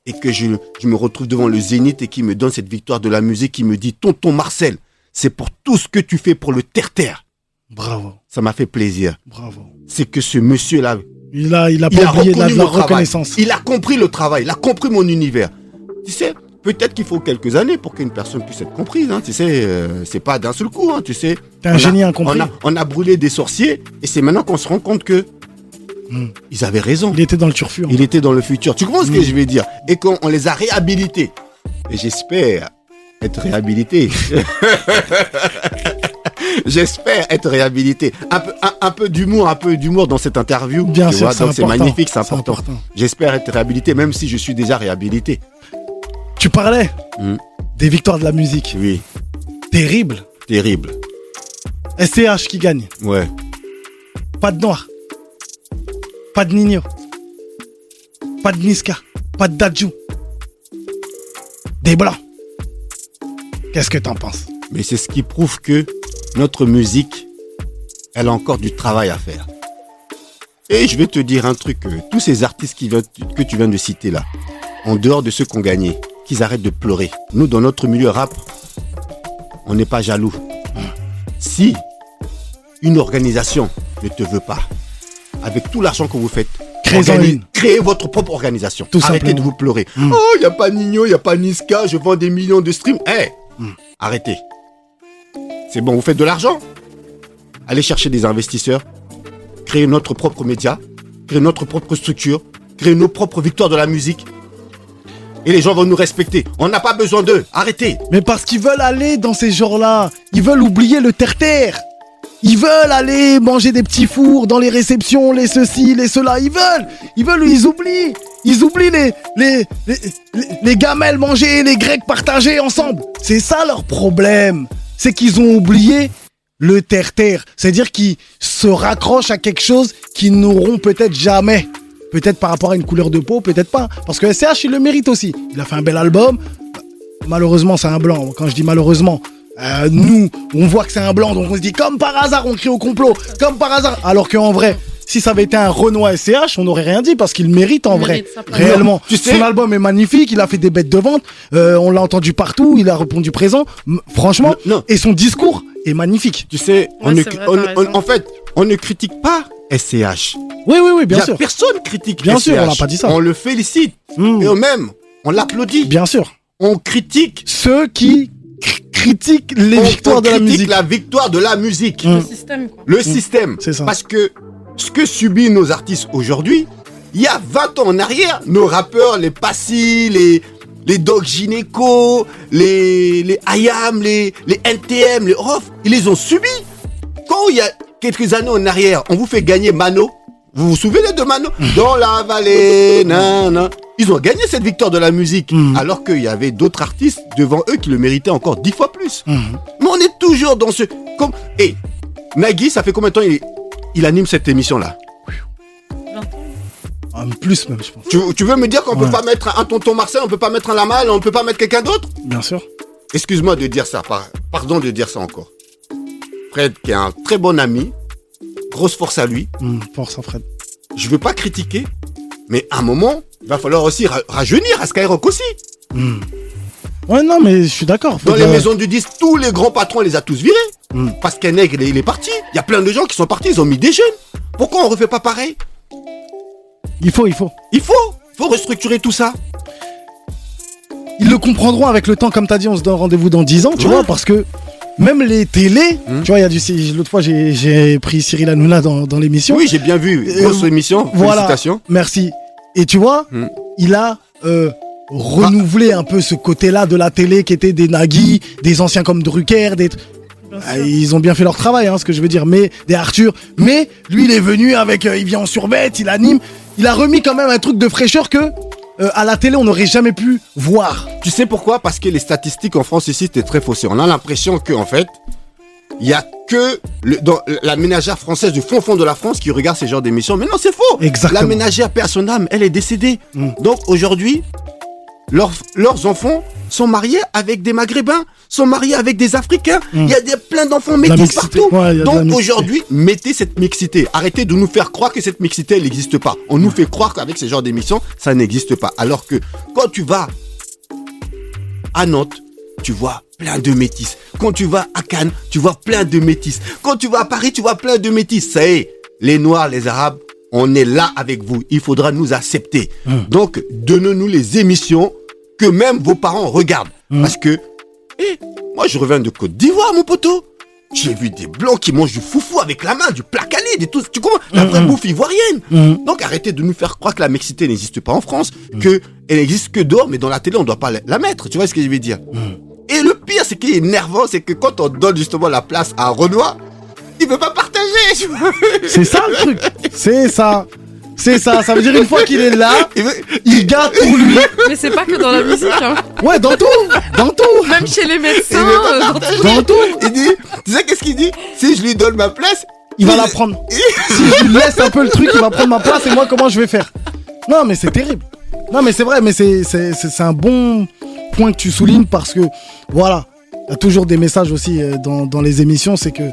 C: et que je, je me retrouve devant le Zénith et qui me donne cette victoire de la musique, qui me dit Tonton Marcel, c'est pour tout ce que tu fais pour le terre-terre.
B: Bravo,
C: Ça m'a fait plaisir.
B: bravo.
C: C'est que ce monsieur-là,
B: Il a, il a
C: il a
B: oublié la, reconnaissance.
C: Il a compris le travail, il a compris mon univers. Tu sais, peut-être qu'il faut quelques années pour qu'une personne puisse être comprise. hein. Tu sais, euh, c'est pas d'un seul coup. hein, tu sais.
B: T'es un
C: On a-
B: génie incompris.
C: On a, on a brûlé des sorciers et c'est maintenant qu'on se rend compte que
B: Hmm.
C: ils avaient raison.
B: Il était dans le turfu. hein.
C: Il était dans le futur. Tu comprends ce que
B: Mm.
C: je vais dire? Et qu'on on les a réhabilités. Et j'espère être réhabilité. j'espère être réhabilité. Un peu, un, un peu d'humour, un peu d'humour dans cette interview.
B: Bien
C: tu
B: sûr, c'est
C: donc c'est
B: important.
C: magnifique, c'est important. J'espère être réhabilité, même si je suis déjà réhabilité.
B: Tu parlais
C: Hmm.
B: des victoires de la musique.
C: Oui,
B: Terrible.
C: terrible.
B: SCH qui gagne.
C: Ouais.
B: Pas de noir. Pas de Nino. Pas de Niska. Pas de Dadju. Des blancs. Qu'est-ce que t'en penses?
C: Mais c'est ce qui prouve que notre musique, elle a encore du travail à faire. Et je vais te dire un truc, euh, tous ces artistes qui viennent- que tu viens de citer là, en dehors de ceux qui ont gagné, qu'ils arrêtent de pleurer. Nous, dans notre milieu rap, on n'est pas jaloux. Si une organisation ne te veut pas, avec tout l'argent que vous faites, organi- créez votre propre organisation.
B: Tout
C: Arrêtez
B: simplement.
C: de vous pleurer.
B: Mm.
C: Oh, il n'y a pas Nino, il n'y a pas Niska, je vends des millions de streams. Eh,
B: Mm.
C: créer notre propre média, créer notre propre structure, créer nos propres victoires de la musique. Et les gens vont nous respecter. On n'a pas besoin d'eux. Arrêtez.
B: Mais parce qu'ils veulent aller dans ces genres-là. Ils veulent oublier le terre-terre. Ils veulent aller manger des petits fours dans les réceptions, les ceci, les cela. Ils veulent. Ils veulent, ils oublient. Ils oublient les, les, les, les, les gamelles mangées, les grecs partagés ensemble. C'est ça leur problème. C'est qu'ils ont oublié le terre-terre. C'est-à-dire qu'ils se raccrochent à quelque chose qu'ils n'auront peut-être jamais. Peut-être par rapport à une couleur de peau, peut-être pas. Parce que SCH, il le mérite aussi. Il a fait un bel album. Malheureusement, c'est un blanc. Quand je dis malheureusement, euh, nous, on voit que c'est un blanc, donc on se dit comme par hasard, on crie au complot, comme par hasard. Alors qu'en vrai, si ça avait été un Renoir SCH, on n'aurait rien dit parce qu'il mérite en
D: Il
B: vrai.
D: mérite.
B: Réellement.
C: Tu sais-
B: Son album est magnifique, il a fait des bêtes de vente, euh, on l'a entendu partout, il a répondu présent. Franchement,
C: Non, non.
B: et son discours est magnifique.
C: Tu sais, on ne-
D: vrai,
C: on- on- en fait, on ne critique pas SCH.
B: Oui, oui, oui,
C: y
B: bien
C: a
B: sûr.
C: personne critique
B: Bien
C: SCH.
B: sûr, on n'a pas dit ça.
C: On le félicite.
B: Mm.
C: Et même, on l'applaudit.
B: Bien sûr.
C: On critique.
B: Ceux qui cr- critiquent les
C: on-
B: victoires
C: on
B: de la
C: critique
B: musique.
C: la victoire de la musique.
B: Mm.
D: Le système, quoi.
C: Le système.
B: C'est ça.
C: Parce que ce que subissent nos artistes aujourd'hui, il y a 20 ans en arrière, nos rappeurs, les Passy, les, les Doc Gynéco, les, les IAM, les, les NTM, les ROF, ils les ont subis. Quand il y a quelques années en arrière, on vous fait gagner Mano. Vous vous souvenez de Mano? Dans la vallée, nan, Ils ont gagné cette victoire de la musique.
B: Mhm.
C: Alors qu'il y avait d'autres artistes devant eux qui le méritaient encore dix fois plus.
B: Mhm.
C: Mais on est toujours dans ce. Comme... Et Nagui, ça fait combien de temps il, il anime cette émission-là?
D: 20 ans.
B: Ah, plus même, je pense.
C: tu, tu veux me dire qu'on
B: Ouais.
C: peut pas mettre un tonton Marcel, on peut pas mettre un Lamal, on peut pas mettre quelqu'un d'autre?
B: Bien sûr.
C: Excuse-moi de dire ça, par- pardon de dire ça encore. Fred, qui est un très bon ami, grosse force à lui.
B: Mm, force à Fred.
C: Je veux pas critiquer, mais à un moment, va falloir aussi ra- rajeunir à Skyrock aussi.
B: Mm. Ouais, non, mais je suis d'accord.
C: Dans les maisons du disque, tous les grands patrons les a tous virés.
B: Mm.
C: Parce qu'un nègre, il est- parti. Il y a plein de gens qui sont partis, ils ont mis des jeunes. Pourquoi on refait pas pareil?
B: Il faut, il faut.
C: Il faut, faut restructurer tout ça.
B: Ils le comprendront avec le temps, comme t'as dit, on se donne rendez-vous dans 10 ans, tu
C: Ouais.
B: vois, parce que même les télés,
C: Mm.
B: tu vois, il y a du. L'autre fois, j'ai- pris Cyril Hanouna dans, dans l'émission.
C: Oui, j'ai bien vu.
B: Euh,
C: Grosse émission.
B: Voilà.
C: Félicitations.
B: Merci. Et tu vois,
C: Mm.
B: il a euh, renouvelé un peu ce côté-là de la télé qui était des Nagui, des anciens comme Drucker, des. Ah, ils ont bien fait leur travail, hein, ce que je veux dire, mais des Arthur. Mais lui, il est venu avec, euh, il vient en survette, il anime. Il a remis quand même un truc de fraîcheur que euh, à la télé on n'aurait jamais pu voir.
C: Tu sais pourquoi? Parce que les statistiques en France ici, c'était très faussé. On a l'impression que, en fait, il y a que le- dans la ménagère française du fond fond de la France qui regarde ces genres d'émissions. Mais non, c'est faux.
B: Exactement.
C: La ménagère perd son âme, elle est décédée.
B: Mm.
C: Donc aujourd'hui, leurs, leurs enfants sont mariés avec des Maghrébins, sont mariés avec des Africains.
B: Mm.
C: Il y a des, plein d'enfants métis partout.
B: Ouais,
C: Donc aujourd'hui, mettez cette mixité. Arrêtez de nous faire croire que cette mixité, elle n'existe pas. On nous fait croire qu'avec ces genres d'émissions, ça n'existe pas. Alors que quand tu vas à Nantes, tu vois plein de métis. Quand tu vas à Cannes, tu vois plein de métis. Quand tu vas à Paris, tu vois plein de métis. Ça y est, les Noirs, les Arabes, on est là avec vous. Il faudra nous accepter.
B: Hum.
C: Donc, donnez-nous les émissions que même vos parents regardent.
B: Hum.
C: Parce que, eh, moi, je reviens de Côte d'Ivoire, mon poteau. J'ai vu des blancs qui mangent du foufou avec la main, du placalé, des tout. Tu comprends? La vraie
B: Hum,
C: bouffe ivoirienne. Donc arrêtez de nous faire croire que la mixité n'existe pas en France, que elle n'existe que dehors, mais dans la télé on ne doit pas la- mettre. Tu vois ce que je veux dire? Pire, c'est qui est énervant, c'est que quand on donne justement la place à Renoir, il veut pas partager.
B: C'est ça le truc. C'est ça. C'est ça. Ça veut dire une fois qu'il est là,
C: Il veut-
B: il garde pour lui.
D: Mais c'est pas que dans la musique, hein.
B: Ouais, dans tout. Dans tout.
D: Même chez les
C: il
D: médecins.
C: veut pas
D: euh, dans-
C: partager.
B: Dans tout.
C: Il dit, tu sais qu'est-ce qu'il dit? Si je lui donne ma place,
B: Il va la prendre. Si je lui laisse un peu le truc, il va prendre ma place et moi, comment je vais faire? Non, mais c'est terrible. Non, mais c'est vrai, mais c'est- c'est un bon point que tu soulignes parce que, voilà, il y a toujours des messages aussi euh, dans, dans les émissions, c'est que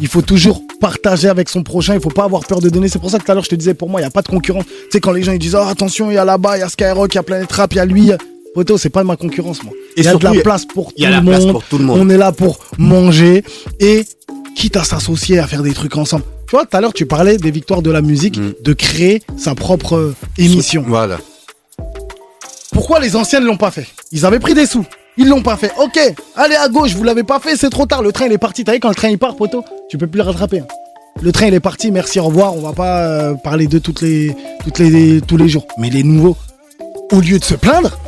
B: il faut toujours partager avec son prochain, il faut pas avoir peur de donner. C'est pour ça que tout à l'heure, je te disais, pour moi, il n'y a pas de concurrence. Tu sais, quand les gens ils disent, oh, attention, il y a là-bas, il y a Skyrock, il y a Planet Rap, il y a lui. Poto, c'est pas de ma concurrence, moi. Il y a de la place pour
C: y
B: tout
C: a
B: le
C: la place
B: monde.
C: pour tout le monde.
B: On est là pour manger et quitte à s'associer, à faire des trucs ensemble. Tu vois, tout à l'heure, tu parlais des victoires de la musique,
C: Mm.
B: de créer sa propre euh, émission.
C: Voilà.
B: Pourquoi les anciens ne l'ont pas fait? Ils avaient pris des sous. Ils l'ont pas fait. Ok, allez à gauche, vous l'avez pas fait, c'est trop tard. Le train il est parti. T'as vu quand le train il part, poteau, tu peux plus le rattraper. hein. le train il est parti, merci, au revoir. On va pas euh, parler de toutes tous les jours. Mais les nouveaux, au lieu de se plaindre,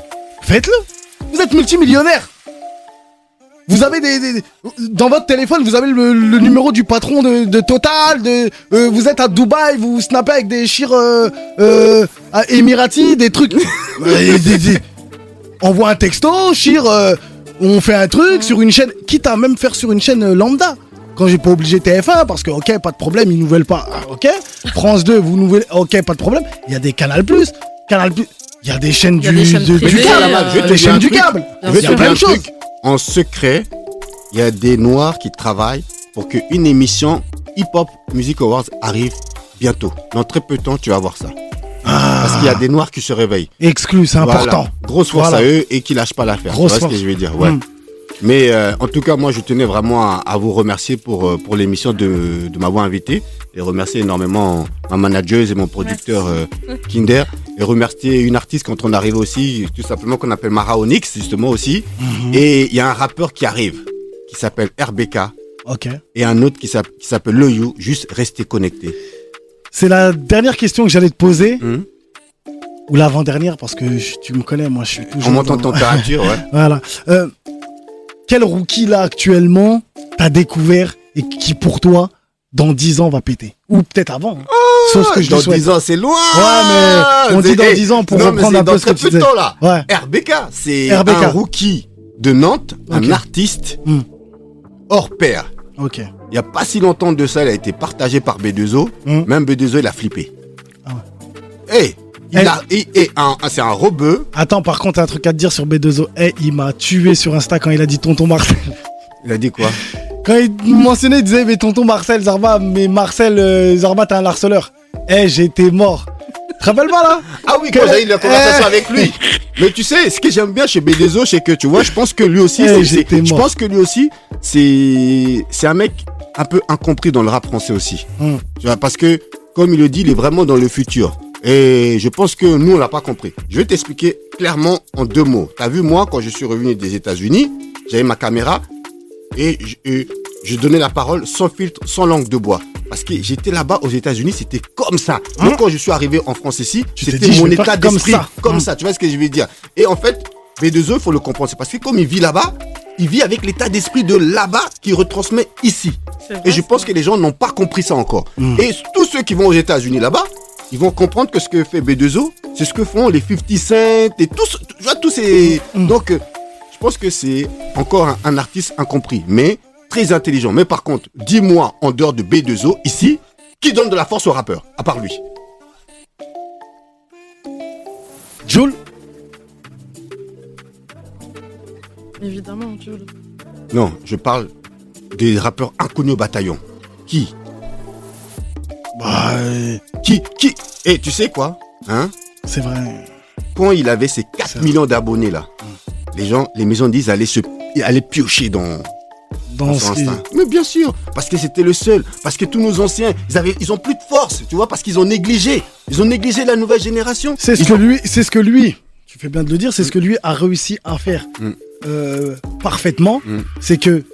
B: faites-le. Vous êtes multimillionnaire. Vous avez des, des- dans votre téléphone, vous avez le, le numéro du patron de, de Total. De, euh, vous êtes à Dubaï, vous snappez avec des chires euh, euh, à Emirati, des trucs. Des- des- Envoie un texto, chire. euh, on fait un truc sur une chaîne, quitte à même faire sur une chaîne euh, lambda. Quand j'ai pas obligé TF1, parce que ok, pas de problème, ils nous veulent pas. Ah, Ok, France 2, vous nous voulez, ok, pas de problème. Il y a des Canal Plus, Canal Plus. Il y a des chaînes du, câble, des chaînes du câble. Il y a plein de choses.
C: En secret, il y a des noirs qui travaillent pour qu'une émission Hip Hop Music Awards arrive bientôt. Dans très peu de temps, tu vas voir ça. Parce qu'il y a des noirs qui se réveillent.
B: Exclu, c'est
C: Voilà.
B: important.
C: Grosse force
B: Voilà.
C: à eux et qui lâchent pas l'affaire. Tu vois ce que je veux dire? Ouais.
B: Mm.
C: Mais euh, en tout cas, moi, je tenais vraiment à, à vous remercier pour, euh, pour l'émission de, de m'avoir invité et remercier énormément ma manageuse et mon producteur euh, Kinder et remercier une artiste quand on arrive aussi, tout simplement qu'on appelle Mara Onyx justement aussi.
B: Mhm.
C: Et il y a un rappeur qui arrive qui s'appelle RBK
B: Ok.
C: et un autre qui s'app- qui s'appelle Le You. Juste restez connectés.
B: C'est la dernière question que j'allais te poser,
C: Hmm
B: ou l'avant-dernière, parce que je- tu me connais, moi je suis toujours.
C: en montant
B: dans-
C: température, ouais.
B: Voilà. Euh, quel rookie là actuellement t'as découvert et qui pour toi, dans 10 ans, va péter? Ou peut-être avant. hein. Sauf ce que je
C: dans
B: te souhaite.
C: 10 ans, c'est loin.
B: Ouais, mais on dit dans
C: eh,
B: 10 ans pour
C: non,
B: reprendre un peu ce que tu disais.
C: temps, là.
B: Ouais.
C: RBK, c'est un rookie de Nantes, un artiste
B: Hmm.
C: hors pair.
B: Ok.
C: Il n'y a pas si longtemps de ça, il a été partagé par B2O.
B: Hmm.
C: Même B2O, il a flippé.
B: Ah
C: Eh, il a, et, et un- c'est un rebeu.
B: Attends, par contre, un truc à te dire sur B2O. Eh, il m'a tué sur Insta quand il a dit tonton Marcel.
C: Il a dit quoi?
B: Quand il mentionnait, il disait, mais tonton Marcel, Zarba, mais Marcel, euh, Zarba, t'es un harceleur. Eh, j'étais mort. Tu te rappelles pas là?
C: Ah oui,
B: Que-
C: quand j'ai eu la conversation
B: Eh.
C: avec lui. Mais tu sais, ce que j'aime bien chez B2O, c'est que tu vois, je pense que lui aussi,
B: Eh,
C: je pense que lui aussi, c'est, c'est un mec un peu incompris dans le rap français aussi.
B: Hmm.
C: Tu vois, parce que, comme il le dit, il est vraiment dans le futur. Et je pense que nous, on l'a pas compris. Je vais t'expliquer clairement en deux mots. T'as vu, moi, quand je suis revenu des États-Unis, j'avais ma caméra et je, donnais la parole sans filtre, sans langue de bois. Parce que j'étais là-bas aux États-Unis, c'était comme ça.
B: Hein?
C: Donc quand je suis arrivé en France ici, c'était mon état
B: faire comme
C: d'esprit.
B: ça.
C: Comme
B: Hein?
C: ça, tu vois ce que je veux dire. Et en fait, B2E, il faut le comprendre. C'est parce que comme il vit là-bas, il vit avec l'état d'esprit de là-bas qu'il retransmet ici.
D: Vrai,
C: Et je pense que les gens n'ont pas compris ça encore.
B: Mm.
C: Et tous ceux qui vont aux États-Unis là-bas, ils vont comprendre que ce que fait B2O, c'est ce que font les 50 Cent et tous, tu vois, tous ces.
B: Mm.
C: Donc, euh, je pense que c'est encore un, un artiste incompris, mais très intelligent. Mais par contre, dis-moi, en dehors de B2O, ici, qui donne de la force au rappeur, à part lui?
B: Jules
D: Évidemment, Jules.
C: Non, je parle des rappeurs inconnus au bataillon. Qui?
B: Bah, euh,
C: Qui Qui? Et tu sais quoi? Hein?
B: C'est vrai.
C: quand il avait ses 4
B: Ça.
C: millions d'abonnés là, les gens, les maisons disent allaient se, allaient piocher dans,
B: Dans ce.
C: Mais bien sûr, parce que c'était le seul, parce que tous nos anciens, ils avaient, ils ont plus de force, tu vois, parce qu'ils ont négligé, ils ont négligé la nouvelle génération.
B: C'est ce
C: Ils
B: que
C: ont-
B: lui, c'est ce que lui, tu fais bien de le dire, c'est ce que lui a réussi à faire
C: Mm.
B: euh, parfaitement.
C: Mm.
B: C'est que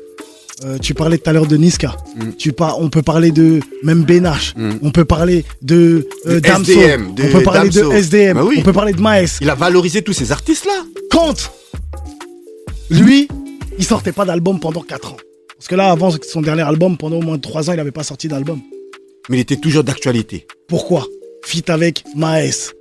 B: euh, tu parlais tout à l'heure de Niska.
C: Mm.
B: Tu par, on peut parler de même Benache.
C: Mm.
B: On peut parler de, euh,
C: De
B: Damso.
C: SDM, de
B: on peut parler
C: Damso.
B: de SDM.
C: Bah oui.
B: On peut parler de Maes.
C: Il a valorisé tous ces artistes là.
B: Kant, lui, il sortait pas d'album pendant 4 ans. Parce que là, avant son dernier album, pendant au moins 3 ans, il n'avait pas sorti d'album.
C: Mais il était toujours d'actualité.
B: Pourquoi? Fit avec Maes.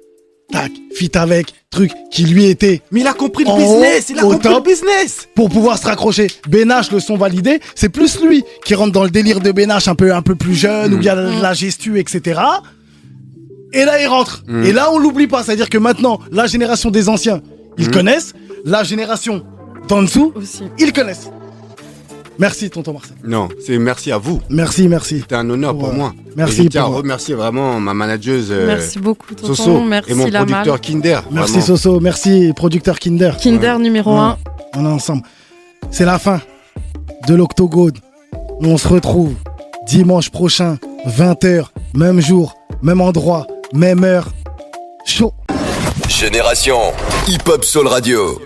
B: Tac, fit avec truc qui lui était
C: Mais il a compris le business,
B: haut,
C: il a compris
B: top.
C: le business.
B: pour pouvoir se raccrocher. Benache, le son validé, c'est plus lui qui rentre dans le délire de Benache un peu, un peu plus jeune,
C: Mm.
B: où il y a de la gestu, etc. Et là, il rentre.
C: Mm.
B: Et là, on l'oublie pas. C'est-à-dire que maintenant, la génération des anciens, ils
C: Mm.
B: connaissent. La génération d'en dessous,
D: Aussi.
B: ils connaissent. Merci, tonton Marcel.
C: Non, c'est merci à vous.
B: Merci, merci.
C: C'était un honneur pour moi.
B: Merci
C: Et je tiens à remercier vraiment ma manageuse euh,
D: Merci beaucoup, tonton.
C: Soso
D: Merci,
C: et mon producteur Kinder.
B: Merci,
C: vraiment.
B: Soso. Merci, producteur Kinder.
D: Kinder numéro
B: Ouais.
D: 1.
B: On est ensemble. C'est la fin de l'Octogone. On se retrouve dimanche prochain, 20h, même jour, même endroit, même heure. Chaud.
A: Génération Hip Hop Soul Radio.